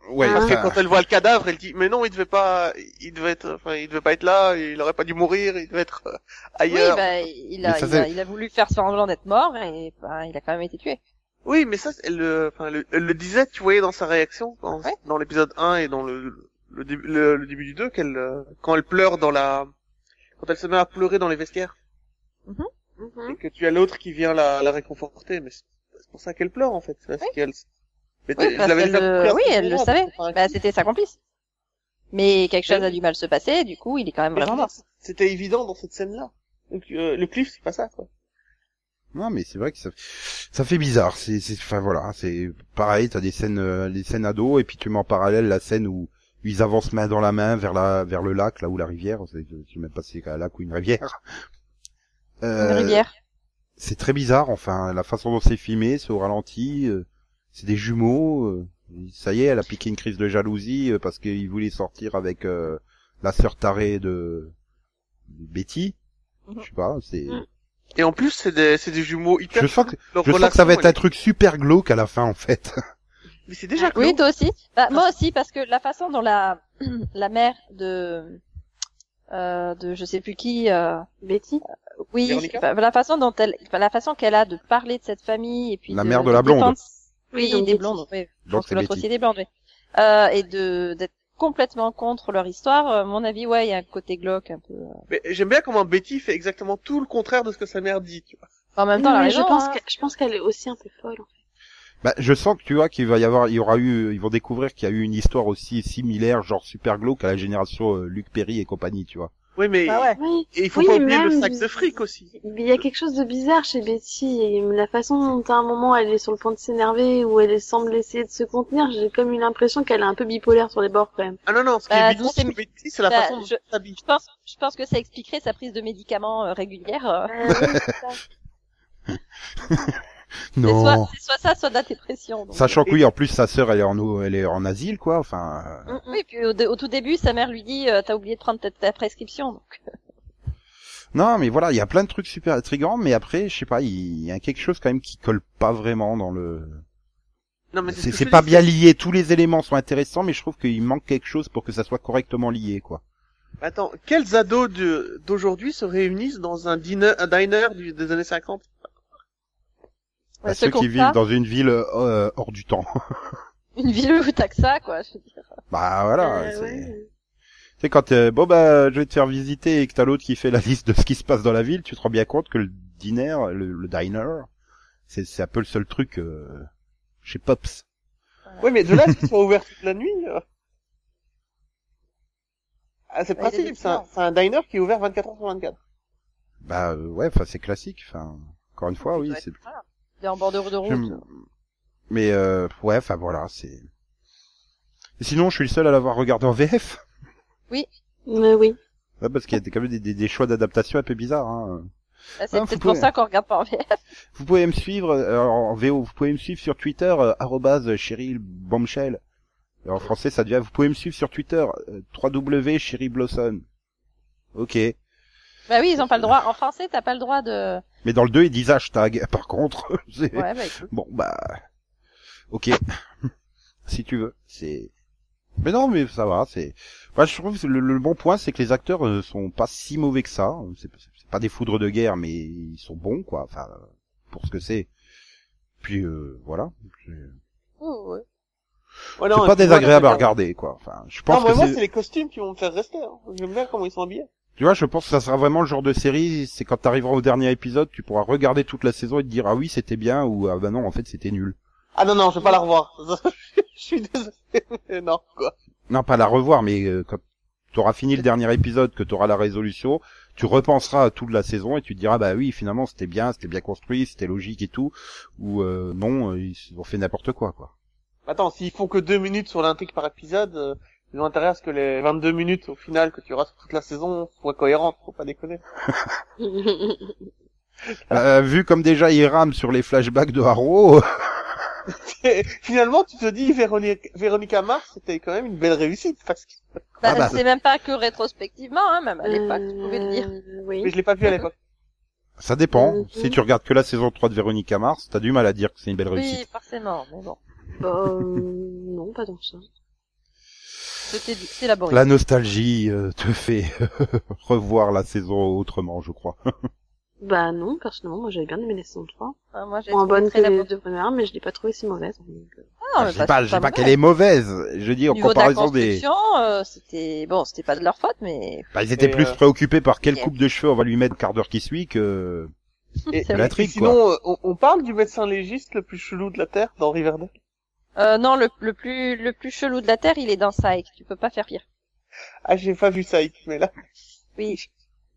Ouais, Ah. Parce que quand elle voit le cadavre, elle dit mais non, il devait pas, il devait être, enfin, il devait pas être là, il aurait pas dû mourir, il devait être euh, Oui, ailleurs. bah, il a, Mais ça, il a, c'est- il a voulu faire semblant d'être mort et bah, il a quand même été tué. Oui, mais ça, elle le, enfin, le, elle le disait, tu voyais dans sa réaction, dans, Ouais. dans l'épisode 1 et dans le, le, début- le, le début du 2, qu'elle, euh, quand elle pleure dans la, quand elle se met à pleurer dans les vestiaires, Mhm. et que tu as l'autre qui vient la, la réconforter, mais c'est pour ça qu'elle pleure, en fait, c'est parce Oui. qu'elle, mais Oui, parce déjà le- oui, elle le savait. enfin, Bah, c'était sa complice. Mais quelque chose a du mal se passer, du coup, il est quand même vraiment mort. C'était évident dans cette scène-là. Donc, euh, le cliff, c'est pas ça, quoi. Non, mais c'est vrai que ça, ça fait bizarre. C'est, c'est, enfin voilà, c'est pareil. T'as des scènes, euh, des scènes ados, et puis tu mets en parallèle la scène où ils avancent main dans la main vers la, vers le lac, là où la rivière. c'est- Je sais même pas si c'est un lac ou une rivière. Une Euh, rivière. C'est très bizarre. Enfin, la façon dont c'est filmé, c'est au ralenti. euh, c'est des jumeaux. euh, ça y est, elle a piqué une crise de jalousie euh, parce qu'il voulait sortir avec euh, la sœur tarée de, Betty. Mhm. Je sais pas. C'est. Mhm. Et en plus, c'est des, c'est des jumeaux hyper. Je sens que je sens que ça va être un truc super glauque à la fin en fait. Mais c'est déjà Oui, clos. toi aussi. Bah, moi aussi, parce que la façon dont la, la mère de, euh, de je sais plus qui, euh, Betty oui, bah, la façon dont elle, bah, la façon qu'elle a de parler de cette famille et puis La de, mère de la blonde. Oui, donc des blondes. Oui, Donc c'est l'autre aussi est des blondes, oui. Euh, et de d'être complètement contre leur histoire. À mon avis, ouais, il y a un côté glauque un peu. euh. Mais j'aime bien comment Betty fait exactement tout le contraire de ce que sa mère dit, tu vois. En même temps, mais je raison, pense hein. que, je pense qu'elle est aussi un peu folle. en fait. Bah, je sens que tu vois qu'il va y avoir, il y aura eu, ils vont découvrir qu'il y a eu une histoire aussi similaire, genre super glauque à la génération euh, Luc Perry et compagnie, tu vois. Oui, mais Ah ouais. Oui. et il faut Oui, pas oublier le sac de fric aussi. Il y a quelque chose de bizarre chez Betty. Et la façon dont à un moment elle est sur le point de s'énerver ou elle semble essayer de se contenir, j'ai comme eu l'impression qu'elle est un peu bipolaire sur les bords quand même. Ah non non, ce qui Bah, est d'où c'est- chez Betty, c'est la Bah, façon dont je- elle s'habille. Je pense, je pense que ça expliquerait sa prise de médicaments euh, régulière. euh. Euh, oui, ça. C'est Non. soit, c'est soit ça, soit de la dépression. donc. Sachant que oui, en plus sa sœur, elle est en, elle est en asile, quoi. Enfin, euh, Mm, mm. Oui, puis au, au tout début, sa mère lui dit, euh, t'as oublié de prendre ta, ta prescription. Donc. non, mais voilà, il y a plein de trucs super intrigants, mais après, je sais pas, il y a quelque chose quand même qui colle pas vraiment dans le. Non mais c'est ce pas bien lié. Tous les éléments sont intéressants, mais je trouve qu'il manque quelque chose pour que ça soit correctement lié, quoi. Attends, quels ados de- d'aujourd'hui se réunissent dans un diner, un diner du- des années 50 Bah, ceux qui vivent dans une ville euh, hors du temps. Une ville où t'as que ça, quoi, je veux dire. Bah voilà. Euh, c'est- ouais. Tu sais, quand bon bah je vais te faire visiter et que t'as l'autre qui fait la liste de ce qui se passe dans la ville, tu te rends bien compte que le diner, le, le diner, c'est c'est un peu le seul truc euh, chez Pops. Oui, mais de là, à ce qu'ils soient ouverts toute la nuit. euh. Ah, c'est le Bah, principe, c'est un, c'est un diner qui est ouvert 24 heures sur 24. Bah euh, ouais, enfin c'est classique. Enfin encore une fois, oui, c'est. être- en bordure de je- route. Mais euh, ouais, enfin voilà, c'est. Et Sinon, je suis le seul à l'avoir regardé en VF. Mais oui. Ouais, parce qu'il y a des- quand même des, des, des choix d'adaptation un peu bizarres. Hein. Bah, c'est Ah, vous peut-être pouvez- pour ça qu'on regarde pas en VF. Vous pouvez me suivre euh, en VO, vous pouvez me suivre sur Twitter euh, arrobase Cheryl Bombshell. Et en français, ça devient. Vous pouvez me suivre sur Twitter euh, www Cheryl Blossom. Ok. Bah oui, ils ont pas le droit. En français, t'as pas le droit de... Mais dans le 2, ils disent hashtag. Par contre, c'est- Ouais, bah écoute. bon bah, ok. si tu veux, c'est. Mais non, mais ça va. C'est. Moi, je trouve que le, le bon point, c'est que les acteurs euh, sont pas si mauvais que ça. C'est c'est pas des foudres de guerre, mais ils sont bons, quoi. Enfin, pour ce que c'est. Puis euh, voilà. C'est Oh, ouais. Ouais, c'est non, pas désagréable à regarder, quoi. Enfin, je pense que moi, c'est. c'est les costumes qui vont me faire rester. Hein. J'aime bien comment ils sont habillés. Tu vois, je pense que ça sera vraiment le genre de série. C'est quand t'arriveras au dernier épisode, tu pourras regarder toute la saison et te dire ah oui c'était bien ou ah bah non en fait c'était nul. Ah non, non, je vais pas la revoir. je suis désolé. mais non, quoi. Non, pas la revoir, mais euh, quand tu auras fini le dernier épisode, que tu auras la résolution, tu repenseras à toute la saison et tu te diras bah oui finalement c'était bien, c'était bien construit, c'était logique et tout, ou euh, non euh, ils ont fait n'importe quoi quoi. Attends, s'ils font que deux minutes sur l'intrigue par épisode, euh, ils ont intérêt à ce que les 22 minutes au final que tu auras sur toute la saison soient cohérentes, faut pas déconner. Euh, vu comme déjà il rame sur les flashbacks de Harrow, finalement, tu te dis, Véronique, Véronica Mars, c'était quand même une belle réussite, parce que... Bah, Ah bah. c'est même pas que rétrospectivement, hein, même à l'époque, tu pouvais le dire. Euh, Oui. mais je l'ai pas vu à l'époque. ça dépend. Mhm. Si tu regardes que la saison 3 de Véronica Mars, t'as du mal à dire que c'est une belle réussite. Oui, forcément, mais bon. Bah, euh, non, pas que ça. C'était c'est laborieux. La nostalgie euh, te fait revoir la saison autrement, je crois. Bah non, personnellement, moi j'avais bien aimé la saison 3. Enfin, moi, j'ai trouvé bonne très que les deux premières, mais je l'ai pas trouvée si mauvaise. donc, euh. Ah, mais je dis pas, qu'elle est mauvaise. Je dis en niveau de la comparaison des. euh, c'était bon, c'était pas de leur faute, mais Bah, ils étaient Et, plus euh, préoccupés par quelle coupe de cheveux on va lui mettre le quart d'heure qui suit que. Et, C'est la vrai. trique, et sinon, euh, on, on parle du médecin légiste le plus chelou de la Terre dans Riverdale. Euh, non, le, le plus le plus chelou de la terre, il est dans Psych. Tu peux pas faire pire. Ah, j'ai pas vu ça, mais là. Oui,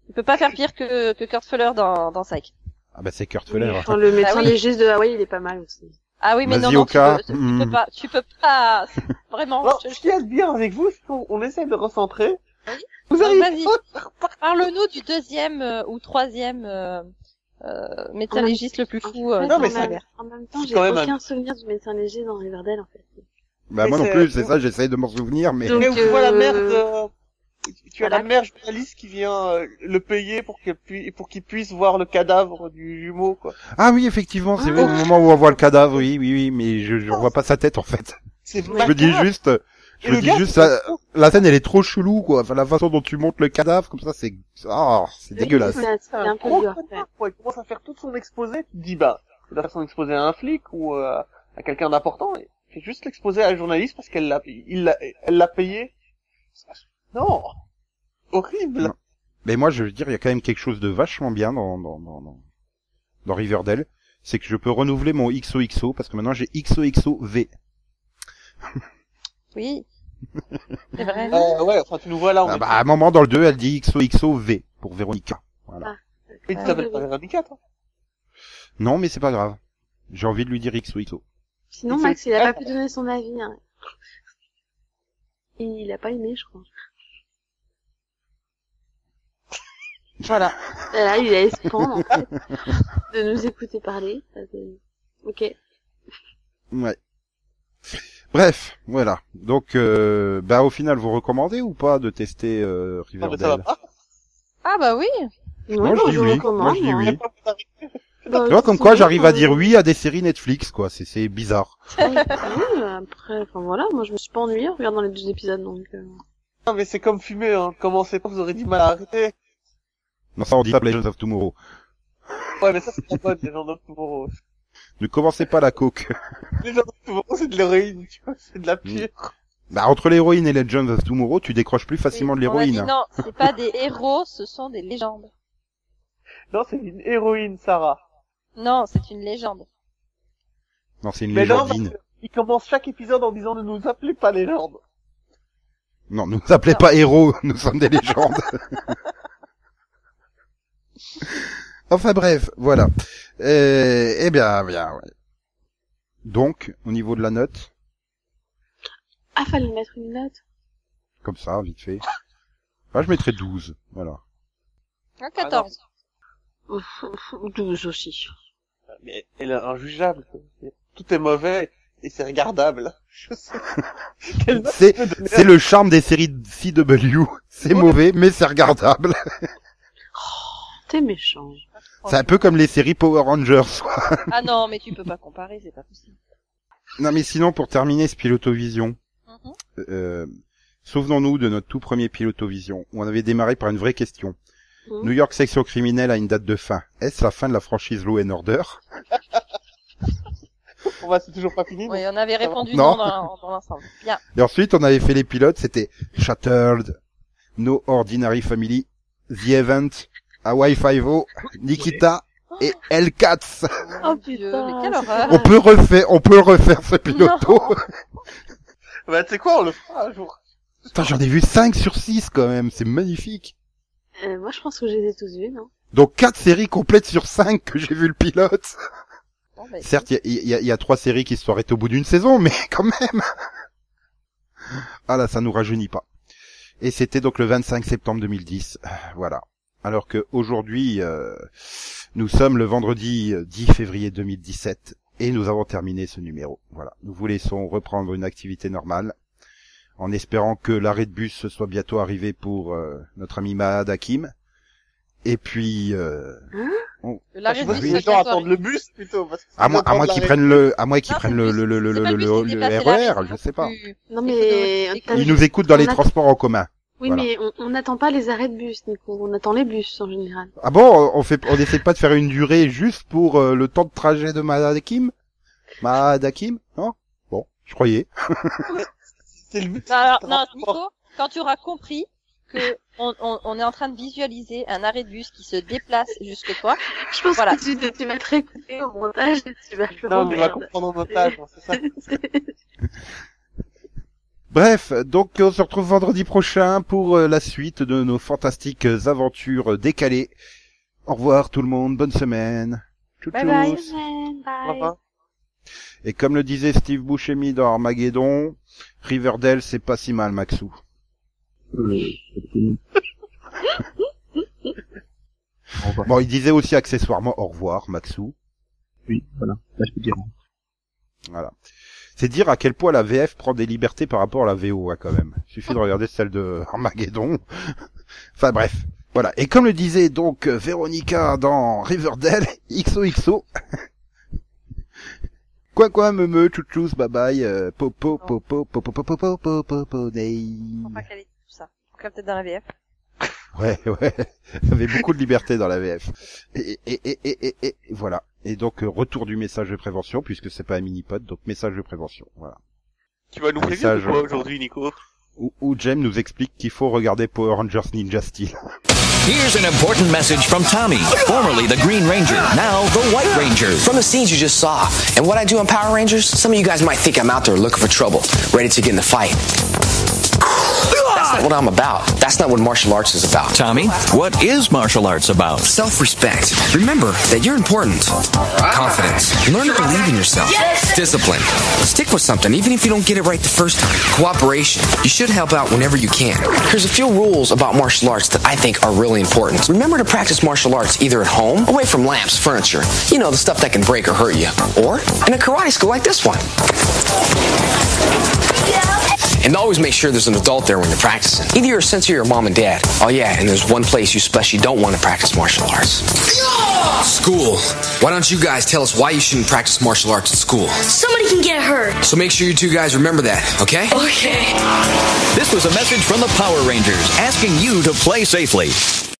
tu peux pas faire pire que que Kurt Fuller dans dans Psych. Ah bah c'est Kurt Fuller. Enfin, le médecin oui. légiste de Hawaii, il est pas mal aussi. Ah oui, mais non, non, tu peux, tu Hmm. peux pas, tu peux pas, vraiment. Alors, je- ce qu'il y a de bien avec vous, c'est qu'on on essaie de recentrer. Oui. Vous arrivez pas Parle-nous du deuxième euh, ou troisième euh, euh, médecin En légiste le plus En fou. fait, euh, Non, en, mais de ça- même, en même temps, j'ai aucun souvenir du médecin légiste dans Riverdale, en fait. Bah Mais moi non plus, c'est ça, j'essaye de m'en souvenir, mais. Donc, Mais on voit la euh, mère de... Tu as voilà. la mère journaliste qui vient euh, le payer pour qu'il pui- pour qu'il puisse voir le cadavre du jumeau, quoi. Ah oui, effectivement, c'est Ah. au moment où on voit le cadavre, oui, oui, oui, mais je, je revois pas sa tête en fait. C'est Je me dis juste, je le dis gars, juste, la, la scène elle est trop chelou quoi. Enfin la façon dont tu montes le cadavre comme ça, c'est, ah, c'est dégueulasse. C'est c'est un peu dur. Il commence à faire tout son exposé, tu te dis, bah, il doit faire son exposé à un flic ou euh, à quelqu'un d'important. Et il fait juste l'exposé à la journaliste parce qu'elle l'a, il l'a, elle l'a payé. Non! Horrible! Non. Mais moi, je veux dire, il y a quand même quelque chose de vachement bien dans, dans, dans, dans, dans Riverdale. C'est que je peux renouveler mon XOXO parce que maintenant j'ai XOXOV. Oui, c'est vrai. Euh, ouais, enfin, tu nous vois là, Ah bah, à un moment dans le 2, elle dit XOXOV pour Véronica. Voilà. Mais tu t'appelles pas Véronica, toi? Non, mais c'est pas grave. J'ai envie de lui dire XOXO. Sinon, Max, il a pas pu donner son avis. Hein. Il a pas aimé, je crois. Voilà. Et là, il a se pendre, en fait, de nous écouter parler. Ok. Ouais. Bref, voilà. Donc, euh, bah au final, vous recommandez ou pas de tester euh, Non, mais ça va Riverdale pas. Ah bah oui. Moi, je dis oui. Moi, je dis oui. Plus d'arrêt. Bah, Tu vois, comme quoi j'arrive à hein. dire oui à des séries Netflix, quoi. C'est c'est bizarre. Oui, après, enfin voilà, moi je me suis pas ennuyée en regardant les deux épisodes, donc... euh, Non, mais c'est comme fumer, hein. Commencez pas, vous aurez du mal à arrêter. Non, ça on dit ça Legends of Tomorrow. Ouais, mais ça, c'est pas gens d'autres pour... Non, Ne commencez pas la coke. Les gens de Tomorrow, c'est de l'héroïne, tu vois, c'est de la pure. Bah, entre l'héroïne et Legends of Tomorrow, tu décroches plus facilement de Oui, l'héroïne. Non, c'est pas des héros, ce sont des légendes. Non, c'est une héroïne, Sarah. Non, c'est une légende. Non, c'est une Mais parce qu'il commence chaque épisode en disant ne nous appelez pas légende. Non, ne nous appelez Non. pas héros, nous sommes des légendes. enfin bref, voilà. Euh, eh bien, bien, ouais. Donc, au niveau de la note, Ah, fallait mettre une note. comme ça, vite fait. Ah, je mettrais 12, voilà. Un 14. Ouf, ouf, 12 aussi. Mais elle est injugeable. Tout est mauvais et c'est regardable. C'est, c'est le charme des séries de CW. C'est mauvais, mais c'est regardable. T'es méchant. C'est un peu comme les séries Power Rangers. Ah non, mais tu peux pas comparer, c'est pas possible. Non, mais sinon, pour terminer ce Pilotovision, Mhm. euh, souvenons-nous de notre tout premier Pilotovision, où on avait démarré par une vraie question. Mhm. New York section criminelle a une date de fin. Est-ce la fin de la franchise Law and Order? On va, c'est toujours pas fini. Oui, on avait répondu Non. non, dans, dans l'ensemble. Bien. Et ensuite, on avait fait les pilotes, c'était Shattered, No Ordinary Family, The Event, Hawaii Five-O, Nikita et Hellcats. Oh, Mon Dieu, putain, mais quelle horreur. On peut refaire, on peut refaire ce piloto. Bah, tu sais quoi, on le fera un jour. Putain, j'en ai vu 5 sur 6 quand même, c'est magnifique. Euh, moi, je pense que je les ai tous vus, non? Donc 4 séries complètes sur 5 que j'ai vu le pilote. Bon, bah, Certes, il y y a trois séries qui se sont arrêtées au bout d'une saison, mais quand même. Ah là, ça nous rajeunit pas. Et c'était donc le 25 septembre 2010. Euh, Voilà. Alors que aujourd'hui, euh, nous sommes le vendredi euh, 10 février 2017 et nous avons terminé ce numéro. Voilà. Nous vous laissons reprendre une activité normale en espérant que l'arrêt de bus soit bientôt arrivé pour euh, notre ami Mahad Hakim. Et puis, euh, L'arrêt de bus, c'est les gens attendent le bus plutôt. Parce que à moins, à moins qu'ils prennent le, à moins qu'ils prennent le, le le, le, le, RER, je hein. sais pas. Non, mais... Ils nous écoutent dans les transports en commun. Oui, Voilà. mais on on n'attend pas les arrêts de bus, Nico. On attend les bus, en général. Ah bon, on fait, on essaie pas de faire une durée juste pour euh, le temps de trajet de Mahadakim Mahadakim Non? Bon, je croyais. C'est le but. Alors, le non. Nico, quand tu auras compris que on, on, on est en train de visualiser un arrêt de bus qui se déplace jusque toi, Je pense Voilà. que tu, tu vas te réécouter au montage et tu vas faire Non, mais on va comprendre en otage, hein, c'est ça. Bref, donc on se retrouve vendredi prochain pour euh, la suite de nos fantastiques aventures décalées. Au revoir tout le monde, bonne semaine. Tchou Bye bye. Et comme le disait Steve Buscemi dans Armageddon, Riverdale c'est pas si mal Maxou. Euh, absolument. Au revoir. Bon, il disait aussi accessoirement au revoir Maxou. Oui, voilà. Là, je peux dire. Voilà. C'est dire à quel point la VF prend des libertés par rapport à la VO, hein, quand même. Il suffit de regarder celle de Armageddon. enfin bref. Voilà. Et comme le disait donc euh, Véronica dans Riverdale, XOXO. quoi quoi, me me, chouchous, bye bye, euh, popo, popo, popo, popo, popo, popo, je crois pas qu'elle est tout ça. Donc, elle est peut-être dans la VF. Ouais, ouais. Il y avait beaucoup de liberté dans la VF. Et, et, et, et, et, et voilà. Et donc, euh, retour du message de prévention, puisque c'est pas un mini-pod, donc message de prévention. Voilà. tu vas nous prévenir de quoi aujourd'hui, Nico? Où, où Jem nous explique qu'il faut regarder Power Rangers Ninja Steel. Here's an important message from Tommy, formerly the Green Ranger, now the White Ranger. From the scenes you just saw, and what I do in Power Rangers, some of you guys might think I'm out there looking for trouble, ready to get in the fight. That's not what I'm about. That's not what martial arts is about. Tommy, what is martial arts about? Self-respect. Remember that you're important. Confidence. Learn to believe in yourself. Discipline. Stick with something even if you don't get it right the first time. Cooperation. You should help out whenever you can. Here's a few rules about martial arts that I think are really important. Remember to practice martial arts either at home, away from lamps, furniture, you know, the stuff that can break or hurt you, or in a karate school like this one. And always make sure there's an adult there when you're practicing. Either your sensei or your mom and dad. Oh yeah, and there's one place you especially don't want to practice martial arts. School. Why don't you guys tell us why you shouldn't practice martial arts at school? Somebody can get hurt. So make sure you two guys remember that, okay? Okay. This was a message from the Power Rangers asking you to play safely.